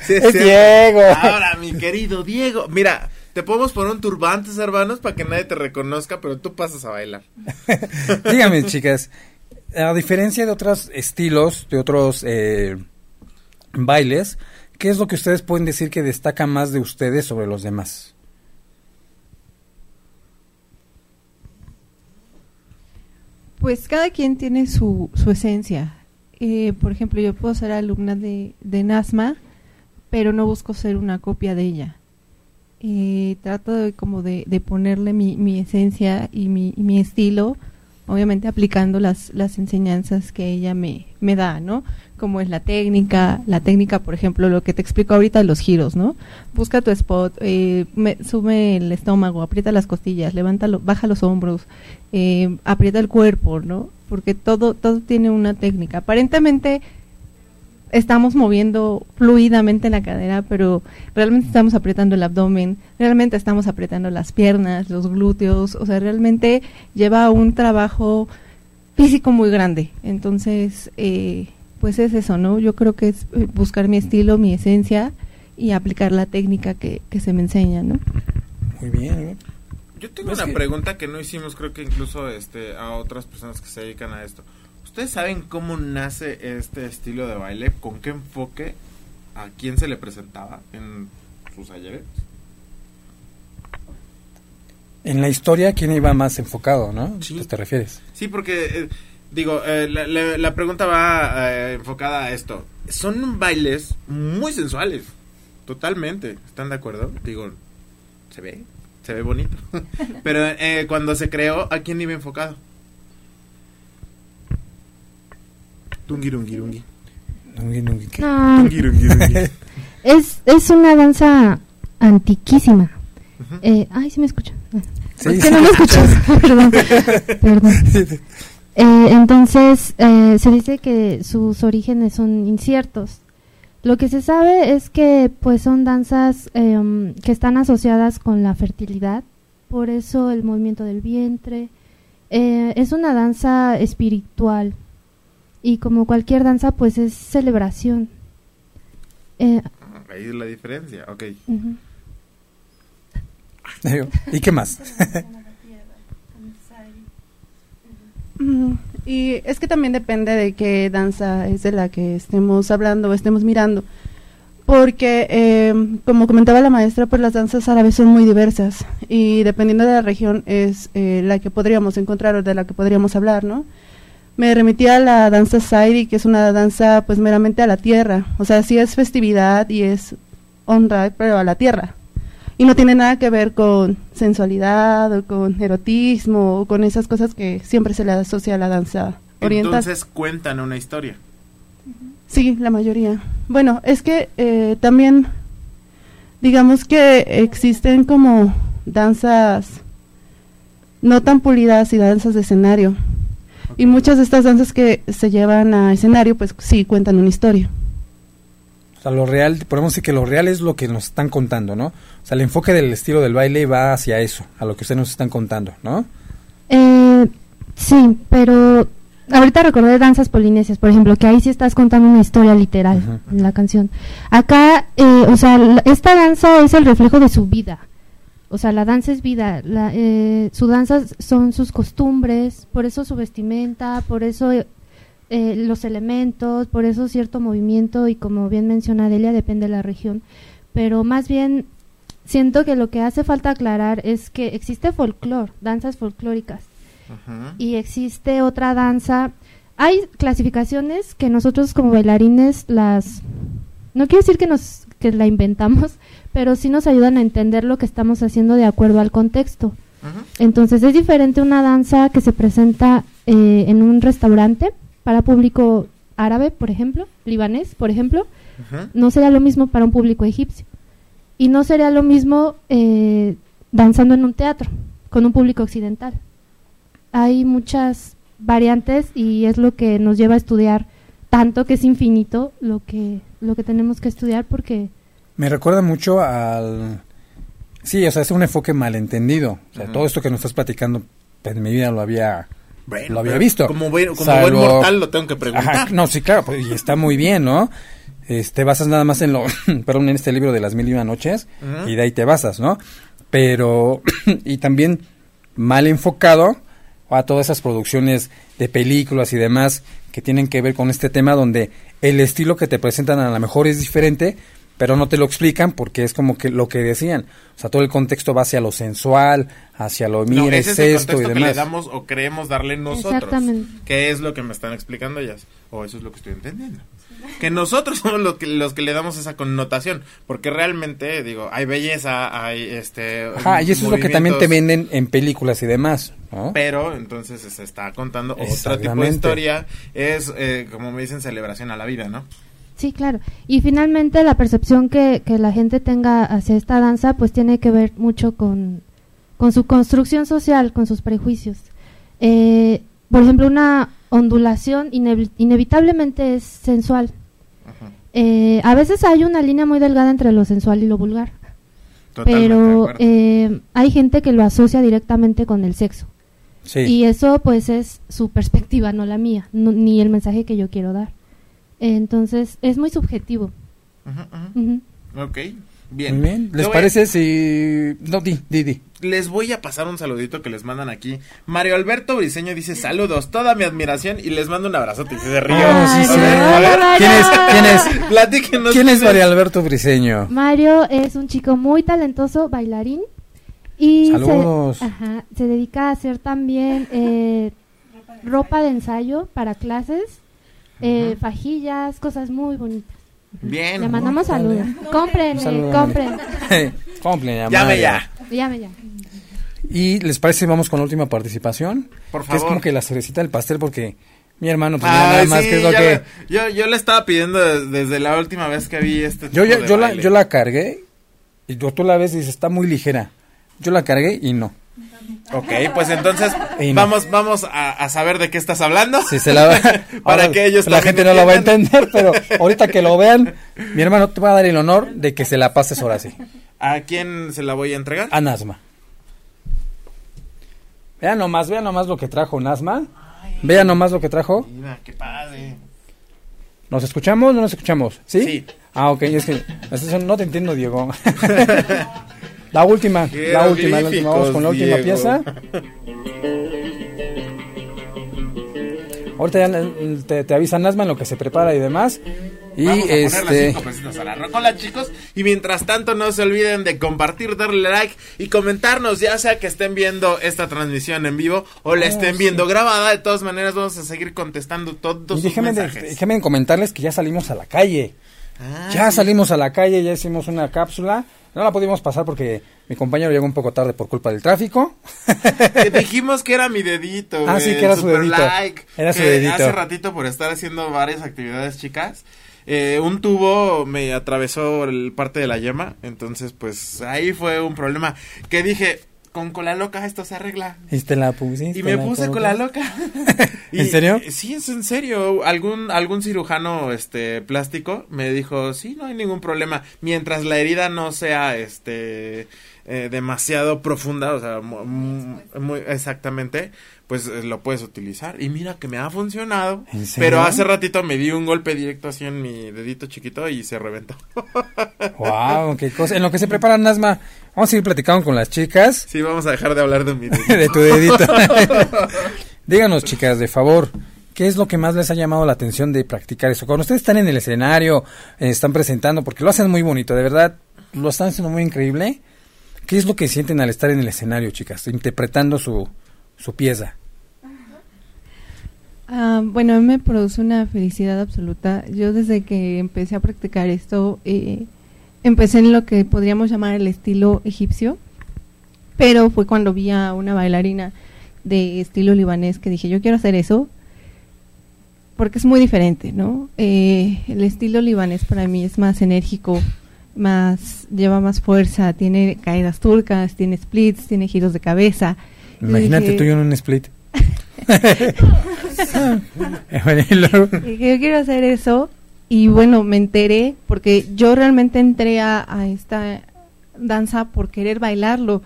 Sí, es. Diego. Ahora, mi querido Diego. Mira, te podemos poner un turbante, hermanos, para que nadie te reconozca, pero tú pasas a bailar. Dígame, chicas, a diferencia de otros estilos, de otros eh, bailes, ¿qué es lo que ustedes pueden decir que destaca más de ustedes sobre los demás? Pues cada quien tiene su, su esencia. Eh, por ejemplo, yo puedo ser alumna de, de Nasma, pero no busco ser una copia de ella. Eh, trato de, como de, de ponerle mi, mi esencia y mi, y mi estilo, obviamente aplicando las, las enseñanzas que ella me, me da, ¿no? Como es la técnica, la técnica, por ejemplo, lo que te explico ahorita de los giros, ¿no? Busca tu spot, eh, me- sube el estómago, aprieta las costillas, levántalo, baja los hombros, eh, aprieta el cuerpo, ¿no? Porque todo, todo tiene una técnica. Aparentemente estamos moviendo fluidamente la cadera, pero realmente estamos apretando el abdomen, realmente estamos apretando las piernas, los glúteos, o sea, realmente lleva un trabajo físico muy grande. Entonces, eh, pues es eso, ¿no? Yo creo que es eh, buscar mi estilo, mi esencia y aplicar la técnica que, que se me enseña, ¿no? Muy bien. Yo tengo Es una que- pregunta que no hicimos, creo que incluso este, a otras personas que se dedican a esto. ¿Ustedes saben cómo nace este estilo de baile? ¿Con qué enfoque? ¿A quién se le presentaba en sus ayeres? En la historia, ¿quién iba más enfocado, no? Sí. ¿Qué te refieres? Sí, porque, eh, digo, eh, la, la- la pregunta va eh, enfocada a esto. Son bailes muy sensuales, totalmente. ¿Están de acuerdo? Digo, se ve, se ve bonito. Pero eh, cuando se creó, ¿a quién iba enfocado? Es, es una danza antiquísima. Eh, ay, sí me escuchan. Sí, es sí, no me escuchas. perdón. perdón. Eh, entonces, eh, se dice que sus orígenes son inciertos. Lo que se sabe es que pues son danzas em, que están asociadas con la fertilidad, por eso el movimiento del vientre. Eh, es una danza espiritual y como cualquier danza pues es celebración. Eh, Ahí es la diferencia, ok. ¿Y qué más? Mm, Y es que también depende de qué danza es de la que estemos hablando o estemos mirando. Porque, eh, como comentaba la maestra, pues las danzas árabes son muy diversas y dependiendo de la región es eh, la que podríamos encontrar o de la que podríamos hablar, ¿no? Me remitía a la danza Sairi, que es una danza pues meramente a la tierra. O sea, sí es festividad y es honra, pero a la tierra. Y no tiene nada que ver con sensualidad o con erotismo o con esas cosas que siempre se le asocia a la danza oriental. Entonces cuentan una historia. Sí, la mayoría. Bueno, es que eh, también, digamos que existen como danzas no tan pulidas y danzas de escenario. Y muchas de estas danzas que se llevan a escenario, pues sí cuentan una historia. O sea, lo real, podemos decir que lo real es lo que nos están contando, ¿no? O sea, el enfoque del estilo del baile va hacia eso, a lo que ustedes nos están contando, ¿no? Eh, sí, pero ahorita recordé danzas polinesias, por ejemplo, que ahí sí estás contando una historia literal en la canción. Acá, eh, o sea, la- esta danza es el reflejo de su vida. O sea, la danza es vida. La, eh, su danza son sus costumbres, por eso su vestimenta, por eso eh, los elementos, por eso cierto movimiento y como bien menciona Delia, depende de la región. Pero más bien siento que lo que hace falta aclarar es que existe folclore, danzas folclóricas Ajá. y existe otra danza. Hay clasificaciones que nosotros como bailarines las no quiero decir que nos que la inventamos, pero sí nos ayudan a entender lo que estamos haciendo de acuerdo al contexto. Ajá. Entonces es diferente una danza que se presenta eh, en un restaurante para público árabe, por ejemplo, libanés, por ejemplo, Ajá. no sería lo mismo para un público egipcio. Y no sería lo mismo eh, danzando en un teatro con un público occidental. Hay muchas variantes y es lo que nos lleva a estudiar tanto que es infinito lo que lo que tenemos que estudiar porque Me recuerda mucho al... Sí, o sea, es un enfoque malentendido. O sea, todo esto que nos estás platicando, pues, en mi vida lo había Bueno, lo había visto. Como, buen, como Salvo- buen mortal lo tengo que preguntar. Ajá, no, sí, claro, pues, y está muy bien, ¿no? Este, basas nada más en lo, perdón, en este libro de las mil y una noches, y de ahí te basas, ¿no? Pero, y también mal enfocado a todas esas producciones de películas y demás que tienen que ver con este tema donde el estilo que te presentan a lo mejor es diferente, pero no te lo explican porque es como que lo que decían. O sea, todo el contexto va hacia lo sensual, hacia lo No, mira, ese es el esto y que le demás. damos o creemos darle nosotros. Exactamente. ¿Qué es lo que me están explicando ellas? O eso es lo que estoy entendiendo. Que nosotros somos los que, los que le damos esa connotación. Porque realmente, digo, hay belleza, hay este. Ajá, y eso es lo que también te venden en películas y demás, ¿no? Pero entonces se está contando otro tipo de historia. Es, eh, como me dicen, celebración a la vida, ¿no? Sí, claro. Y finalmente la percepción que, que la gente tenga hacia esta danza pues tiene que ver mucho con, con su construcción social, con sus prejuicios. Eh, por ejemplo, una ondulación inevi- inevitablemente es sensual. Ajá. Eh, a veces hay una línea muy delgada entre lo sensual y lo vulgar, Totalmente pero eh, hay gente que lo asocia directamente con el sexo. Sí. Y eso pues es su perspectiva, no la mía, no- ni el mensaje que yo quiero dar. Entonces es muy subjetivo. Ujú. Ok, bien. Muy bien. Le ¿Les parece si... No, di, di, di. Les voy a pasar un saludito que les mandan aquí. Mario Alberto Briseño dice saludos, toda mi admiración y les mando un abrazote y se ríe. Ah, sí, sí. ¿Quién es? Mario. ¿Quién es? Platíquenos. ¿Quién es María Alberto Briseño? Mario es un chico muy talentoso, bailarín. Y Saludos. Se, ajá, se dedica a hacer también eh, ropa de ensayo para clases, eh, fajillas, cosas muy bonitas. Bien. Le mandamos saludos. Compren, compren. María. ya. Llame ya. ¿Y les parece si vamos con la última participación? Por Que es favor. como que la cerecita del pastel porque mi hermano pues Ay, nada más sí, que es lo ya que... yo, yo le estaba pidiendo des- desde la última vez que vi este Yo, tipo ya- de yo, la, yo la cargué y tú, tú la ves y dices, está muy ligera. Yo la cargué y no. Ok, pues entonces no. vamos, vamos a, a saber de qué estás hablando. Si se la Para Ahora, que ellos La gente no lo va a entender, pero ahorita que lo vean, mi hermano te va a dar el honor de que se la pases ahora sí. ¿A quién se la voy a entregar? A Nazma. Vean nomás, vean nomás lo que trajo Nazma. Vean nomás lo que trajo. Mira, qué padre. ¿Nos escuchamos o no nos escuchamos? ¿Sí? Sí. Ah, ok, es que eso no te entiendo, Diego. la última, la última, la última. Vamos con la última Diego. pieza. Ahorita ya te, te avisa Nazma en lo que se prepara y demás. Y Vamos a poner las este. cinco pesitos a la rocola, chicos. Y mientras tanto, no se olviden de compartir, darle like y comentarnos, ya sea que estén viendo esta transmisión en vivo o la Oh, estén sí. viendo grabada. De todas maneras, vamos a seguir contestando todos Y sus déjenme, de- mensajes. déjenme comentarles que ya salimos a la calle. Ah, Ya sí. salimos a la calle, ya hicimos una cápsula. No la pudimos pasar porque mi compañero llegó un poco tarde por culpa del tráfico. Que dijimos que era mi dedito. Ah, sí, que era su dedito. like, Era su dedito. Hace ratito por estar haciendo varias actividades, chicas. Eh, un tubo me atravesó el parte de la yema, entonces pues ahí fue un problema que dije, con cola loca esto se arregla. Y te la pusiste. Y me puse cola loca. ¿En serio? Sí, es en serio. Algún algún cirujano este plástico me dijo, "Sí, no hay ningún problema mientras la herida no sea este eh, demasiado profunda, o sea, mu- mu- muy, exactamente, pues eh, lo puedes utilizar." Y mira que me ha funcionado. ¿En serio? Pero hace ratito me di un golpe directo así en mi dedito chiquito y se reventó. Wow, qué cosa. En lo que se prepara Nazma, vamos a ir platicando con las chicas Sí, vamos a dejar de hablar de mi dedito. de tu dedito. Díganos, chicas, de favor, ¿qué es lo que más les ha llamado la atención de practicar eso? Cuando ustedes están en el escenario, eh, están presentando, porque lo hacen muy bonito, de verdad, lo están haciendo muy increíble. ¿Qué es lo que sienten al estar en el escenario, chicas, interpretando su, su pieza? Ah, bueno, a mí me produce una felicidad absoluta. Yo desde que empecé a practicar esto, eh, empecé en lo que podríamos llamar el estilo egipcio, pero fue cuando vi a una bailarina de estilo libanés que dije, yo quiero hacer eso, porque es muy diferente, ¿no? Eh, el estilo libanés para mí es más enérgico, más lleva más fuerza, tiene caídas turcas, tiene splits, tiene giros de cabeza. Imagínate dije- tú y yo en un split. Yo quiero hacer eso y bueno, me enteré porque yo realmente entré a, a esta danza por querer bailarlo,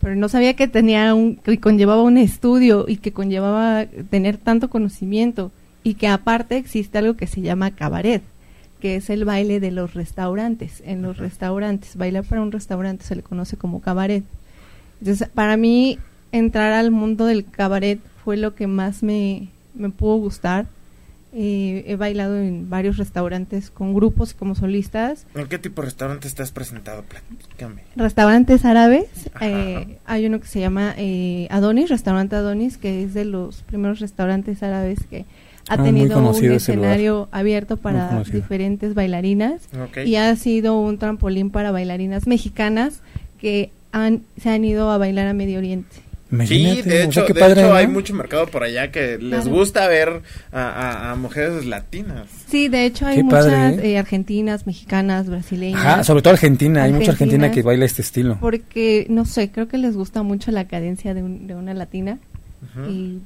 pero no sabía que tenía un, que conllevaba un estudio y que conllevaba tener tanto conocimiento y que aparte existe algo que se llama cabaret, que es el baile de los restaurantes. En los restaurantes, bailar para un restaurante se le conoce como cabaret. Entonces, para mí, entrar al mundo del cabaret fue lo que más me, me pudo gustar. Eh, he bailado en varios restaurantes con grupos y como solistas. ¿En qué tipo de restaurante estás presentado? Platícame. Restaurantes árabes. Eh, hay uno que se llama eh, Adonis, Restaurante Adonis, que es de los primeros restaurantes árabes que ha Ah, tenido un lugar. escenario abierto para diferentes bailarinas y ha sido un trampolín para bailarinas mexicanas que han, se han ido a bailar a Medio Oriente. Sí, Imagínate, o sea, qué de padre, hecho ¿no? hay mucho mercado por allá que les Claro. gusta ver a, a- a mujeres latinas. Sí, de hecho hay Qué muchas padre, ¿eh? eh, argentinas, mexicanas, brasileñas. Ajá, sobre todo Argentina, hay mucha Argentina que baila este estilo. Porque, no sé, creo que les gusta mucho la cadencia de, un- de una latina y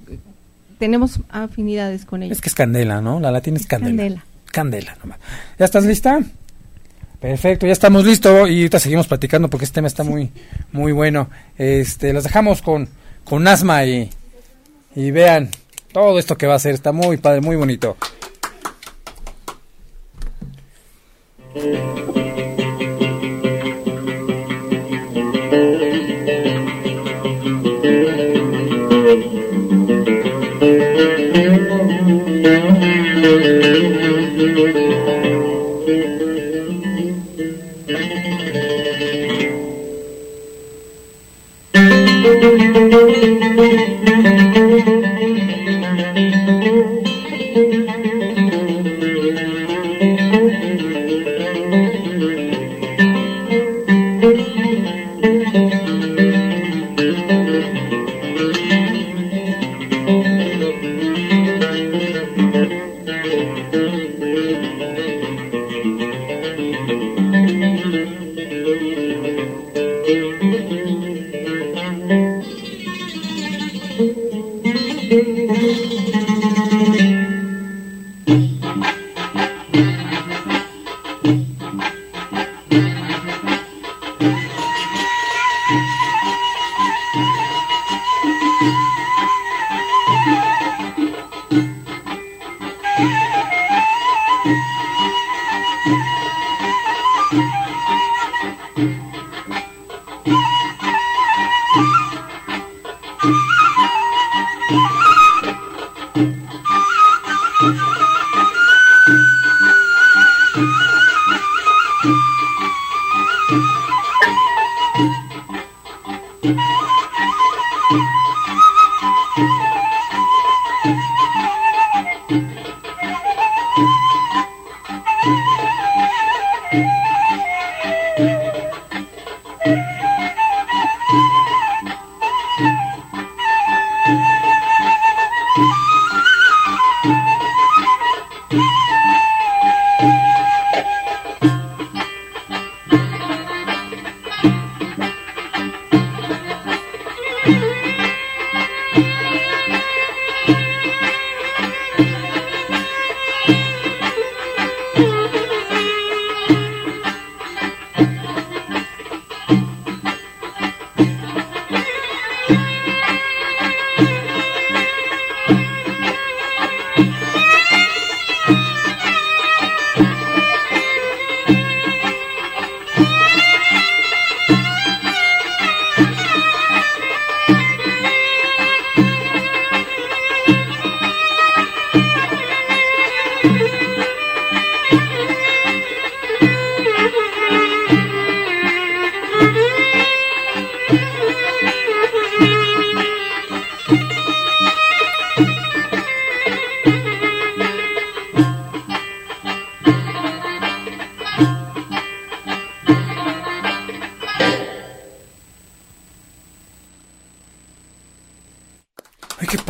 tenemos afinidades con ellos. Es que es candela, ¿no? La latina es candela. Candela. Candela, nomás. ¿Ya estás lista? Perfecto, ya estamos listos y ahorita seguimos platicando porque este tema está muy, muy bueno. Este, las dejamos con, con asma y, y vean todo esto que va a hacer, está muy padre, muy bonito.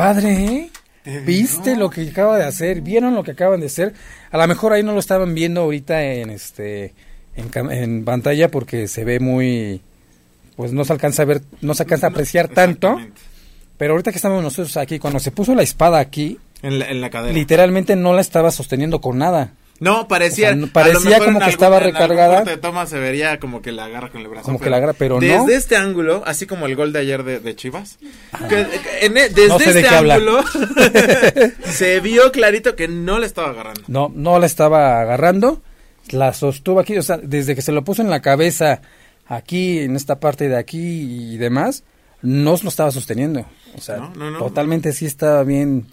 Padre, ¿eh? ¿Viste lo que acaba de hacer? ¿Vieron lo que acaban de hacer? A lo mejor ahí no lo estaban viendo ahorita en este en, pantalla porque se ve muy pues no se alcanza a ver, no se alcanza a apreciar tanto, pero ahorita que estamos nosotros aquí, cuando se puso la espada aquí, En la, en la cadera. literalmente no la estaba sosteniendo con nada. No, parecía. O sea, no- a lo parecía como que estaba recargada. de toma se vería como que la agarra con el brazo. Como que la agarra, pero desde no. este ángulo, así como el gol de ayer de, de Chivas, que en e- desde No sé de este ángulo se vio clarito que no le estaba agarrando. No, no la estaba agarrando, la sostuvo aquí, o sea, desde que se lo puso en la cabeza, aquí, en esta parte de aquí y demás, no lo estaba sosteniendo. O sea, No, no, no. totalmente sí estaba bien.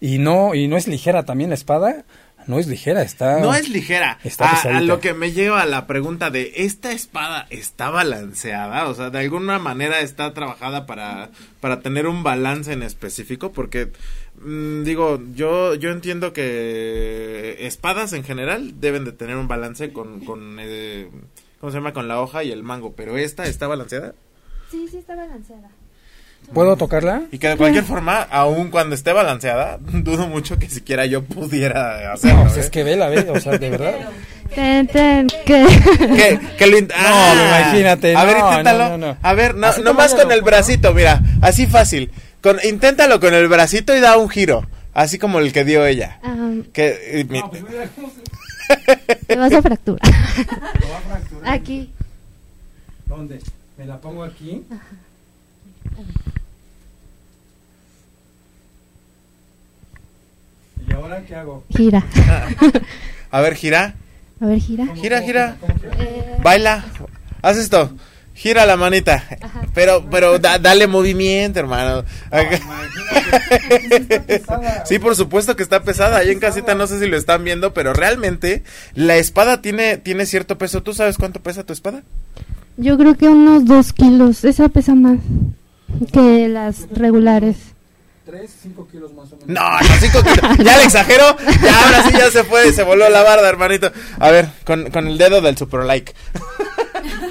Y no, y no es ligera también la espada, no es ligera, está... No es ligera. Está a, a lo que me lleva a la pregunta de, ¿esta espada está balanceada? O sea, de alguna manera está trabajada para, para tener un balance en específico, porque mm, digo, yo, yo entiendo que espadas en general deben de tener un balance con, con eh, ¿cómo se llama? Con la hoja y el mango, pero esta está balanceada. Sí, sí está balanceada. ¿Puedo tocarla? Y que de cualquier forma, aun cuando esté balanceada, dudo mucho que siquiera yo pudiera hacerlo. No, pues ¿eh? es que vela, ve, o sea, de verdad. Ten, ten, que... que, que lo int- Ah, imagínate, A ver, no, inténtalo. no, no, no. A ver, no, Así nomás con el bracito, mira, así fácil. Con, inténtalo con el bracito y da un giro, así como el que dio ella. Am, Que, mi- pues, te vas a fracturar. Aquí. ¿Dónde? ¿Me la pongo aquí? ¿Y ahora qué hago? Gira. a ver, gira, A ver, gira. gira, gira, Eh, baila, haz esto. Gira la manita, pero pero da- dale movimiento, hermano. Sí, por supuesto que está pesada. Ahí en casita no sé si lo están viendo, pero realmente la espada tiene tiene cierto peso. ¿Tú sabes cuánto pesa tu espada? yo creo que unos dos kilos. Esa pesa más que las regulares. 3, 5 kilos más o menos. No, no, cinco kilos. Ya le exagero. Ya ahora sí ya se fue, se voló la barda, hermanito. A ver, con, con el dedo del super like.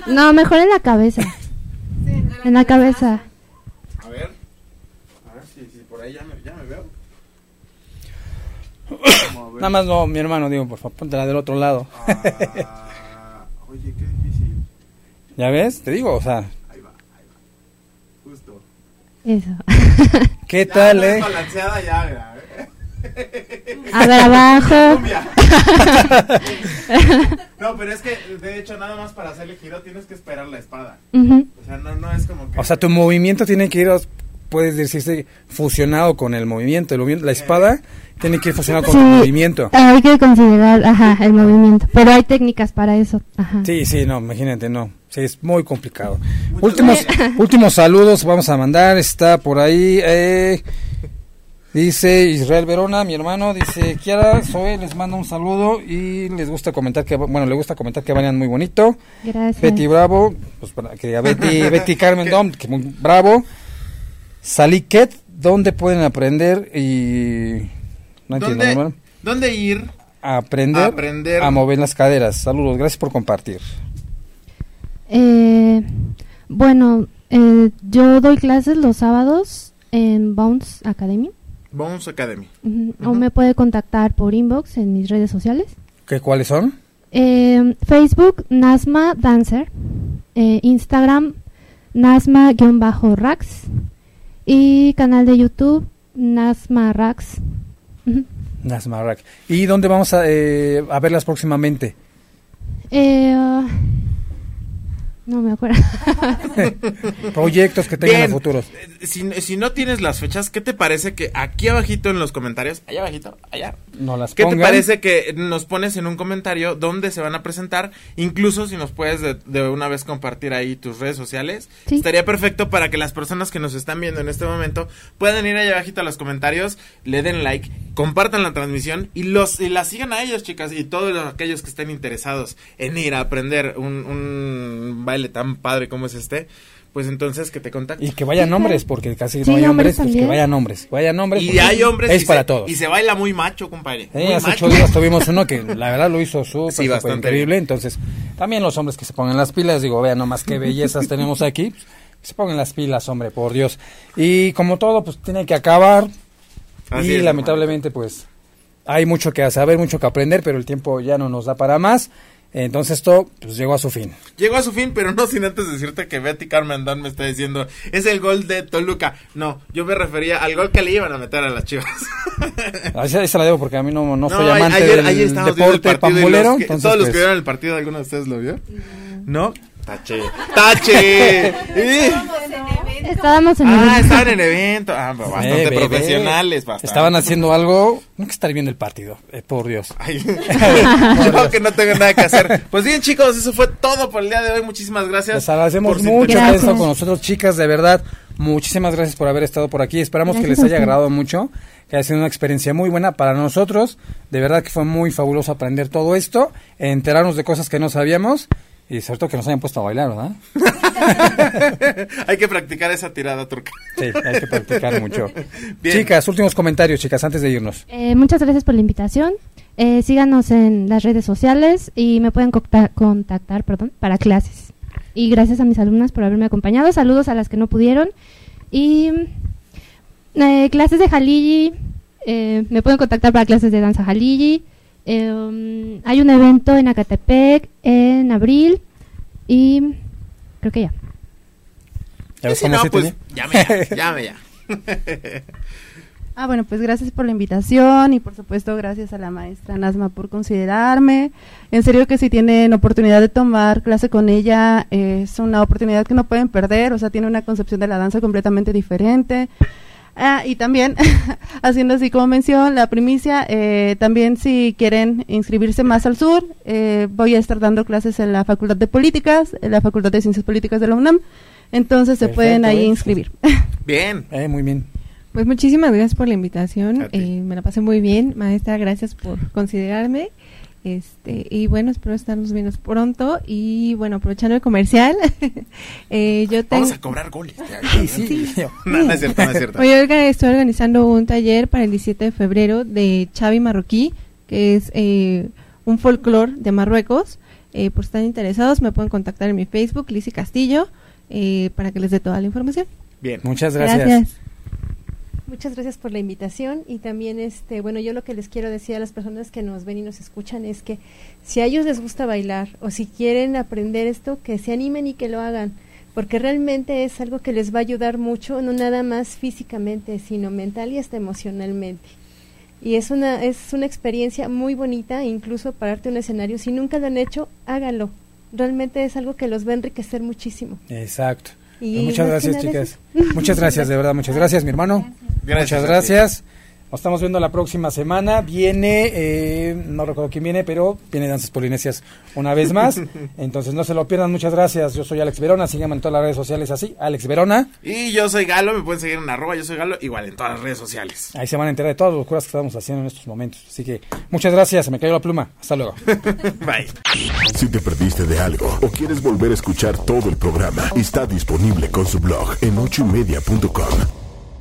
No, mejor en la cabeza. En la cabeza. A ver. A ver si, si por ahí ya me, ya me veo. Nada más no, mi hermano, digo, por favor, póntela del otro lado. Ah, oye, qué difícil. ¿Ya ves? Te digo, o sea, Ahí va, ahí va. Justo. Eso. ¿qué Ya, tal, eh? balanceada ya. A ver, abajo. No, pero es que, de hecho, nada más para hacerle giro tienes que esperar la espada. O sea, no, no es como que... O sea, tu movimiento tiene que ir, puedes decirse, fusionado con el movimiento. El movimiento- la espada tiene que ir fusionado con Sí. el movimiento. Hay que considerar, ajá, el movimiento. Pero hay técnicas para eso. Ajá. Sí, sí, no, imagínate, no. Sí, es muy complicado. Últimos, últimos saludos vamos a mandar. Está por ahí. Eh, dice Israel Verona, mi hermano. Dice Kiara, soy, les mando un saludo y les gusta comentar que, bueno, le gusta comentar que vayan muy bonito. Gracias. Betty Bravo, pues para que diga Betty, Betty Carmen Dom, que muy bravo. Saliquet, ¿dónde pueden aprender y no entiendo, ¿Dónde, hermano? ¿Dónde ir? aprender, Aprender. a mover las caderas? Saludos, gracias por compartir. Eh, bueno, eh, yo doy clases los sábados en Bounce Academy. Bones Academy. O me puede contactar por inbox en mis redes sociales. ¿Qué cuáles son? Eh, Facebook, Nasma Dancer. Eh, Instagram, Nasma-Rax. Y canal de YouTube, Nasma Rax. Nasmarak. ¿Y dónde vamos a, eh, a verlas próximamente? Eh, no me acuerdo. Proyectos que tengan Bien. a futuros. Eh, Si, si no tienes las fechas, ¿qué te parece que aquí abajito en los comentarios, allá abajito, allá, No las ¿Qué pongan. te parece que nos pones en un comentario dónde se van a presentar? Incluso si nos puedes de, de una vez compartir ahí tus redes sociales. Sí. Estaría perfecto para que las personas que nos están viendo en este momento puedan ir allá abajito a los comentarios, le den like, compartan la transmisión y los y la sigan a ellos, chicas, y todos los- aquellos que estén interesados en ir a aprender un, un baile tan padre como es este, pues entonces que te contacten. Y que vayan hombres, porque casi Sí, no hay hombres, hombres pues que vayan hombres. Vayan hombres. Y hay hombres Es y para se, todos. y se baila muy macho, compadre. Eh, muy hace macho. ocho días tuvimos uno que la verdad lo hizo súper, Sí, súper bastante increíble. Entonces, también los hombres que se pongan las pilas, digo, vean nomás qué bellezas tenemos aquí. pues, que se pongan las pilas, hombre, por Dios. Y como todo, pues tiene que acabar. Así y es, lamentablemente, pues hay mucho que saber, mucho que aprender, pero el tiempo ya no nos da para más. Entonces esto pues, llegó a su fin. Llegó a su fin, pero no sin antes decirte que Betty Carmen Dan me está diciendo, es el gol de Toluca. No, yo me refería al gol que le iban a meter a las chivas. Ahí ahí se la debo porque a mí no, no, soy a- amante ayer, del ayer deporte los que- entonces, todos los pues, que vieron el partido, ¿alguno de ustedes lo vio? ¿No? Tache. ¡Tache! Estábamos en Ah, el... estaban en evento. Ah, pero bastante eh, bebé. profesionales, bastante. Estaban haciendo algo. No que estar viendo el partido, eh, por Dios. Ay, yo que no tengo nada que hacer. Pues bien, chicos, eso fue todo por el día de hoy. Muchísimas gracias. Les agradecemos por mucho que estado con nosotros, chicas, de verdad. Muchísimas gracias por haber estado por aquí. Esperamos que les a haya agradado mucho, que haya sido una experiencia muy buena para nosotros. De verdad que fue muy fabuloso aprender todo esto, enterarnos de cosas que no sabíamos y todo que nos hayan puesto a bailar, ¿verdad? Hay que practicar esa tirada turca. Sí, hay que practicar mucho. Bien. Chicas, últimos comentarios, chicas, antes de irnos. Eh, muchas gracias por la invitación. Eh, síganos en las redes sociales y me pueden contactar perdón, para clases. Y gracias a mis alumnas por haberme acompañado. Saludos a las que no pudieron. Y eh, clases de Jaligi. eh, me pueden contactar para clases de danza Jaligi. Eh, hay un evento en Acatepec en abril. Y creo que ya. ¿Ya Si cómo no, sí pues llame ya, llame ya. Ah, bueno, pues gracias por la invitación y por supuesto gracias a la maestra Nazma por considerarme. En serio que si tienen oportunidad de tomar clase con ella, eh, es una oportunidad que no pueden perder, o sea, tiene una concepción de la danza completamente diferente. Ah, y también, haciendo así como mención, la primicia, eh, también si quieren inscribirse más al sur, eh, voy a estar dando clases en la Facultad de Políticas, en la Facultad de Ciencias Políticas de la UNAM, entonces se pueden ahí inscribir. Bien. Eh, muy bien. Pues muchísimas gracias por la invitación. Eh, me la pasé muy bien, maestra. Gracias por considerarme. Este y bueno, espero estarnos viendo pronto. Y bueno, aprovechando el comercial, eh, yo tengo. Vamos a cobrar goles. Sí, sí. No, no es cierto, no es cierto. Oye, Olga, estoy organizando un taller para el 17 de febrero de Xavi Marroquí, que es eh, un folclore de Marruecos. Eh, por si están interesados, me pueden contactar en mi Facebook, Lizzy Castillo, eh, para que les dé toda la información. Bien. Muchas gracias. Gracias. Muchas gracias por la invitación y también este bueno yo lo que les quiero decir a las personas que nos ven y nos escuchan es que si a ellos les gusta bailar o si quieren aprender esto que se animen y que lo hagan porque realmente es algo que les va a ayudar mucho no nada más físicamente sino mental y hasta emocionalmente. Y es una es una experiencia muy bonita incluso pararte un escenario si nunca lo han hecho háganlo. Realmente es algo que los va a enriquecer muchísimo. Exacto. Y muchas gracias, chicas. Muchas gracias, de verdad, muchas gracias, mi hermano. Gracias muchas gracias. Nos estamos viendo la próxima semana. Viene, eh, no recuerdo quién viene, pero viene Danzas Polinesias una vez más. Entonces no se lo pierdan. Muchas gracias. Yo soy Alex Verona. Síganme en todas las redes sociales así. Alex Verona. Y yo soy Galo, me pueden seguir en arroba, yo soy Galo, igual en todas las redes sociales. Ahí se van a enterar de todas las locuras que estamos haciendo en estos momentos. Así que muchas gracias. Se me cayó la pluma. Hasta luego. Bye. Si te perdiste de algo o quieres volver a escuchar todo el programa, está disponible con su blog en ochoymedia.com.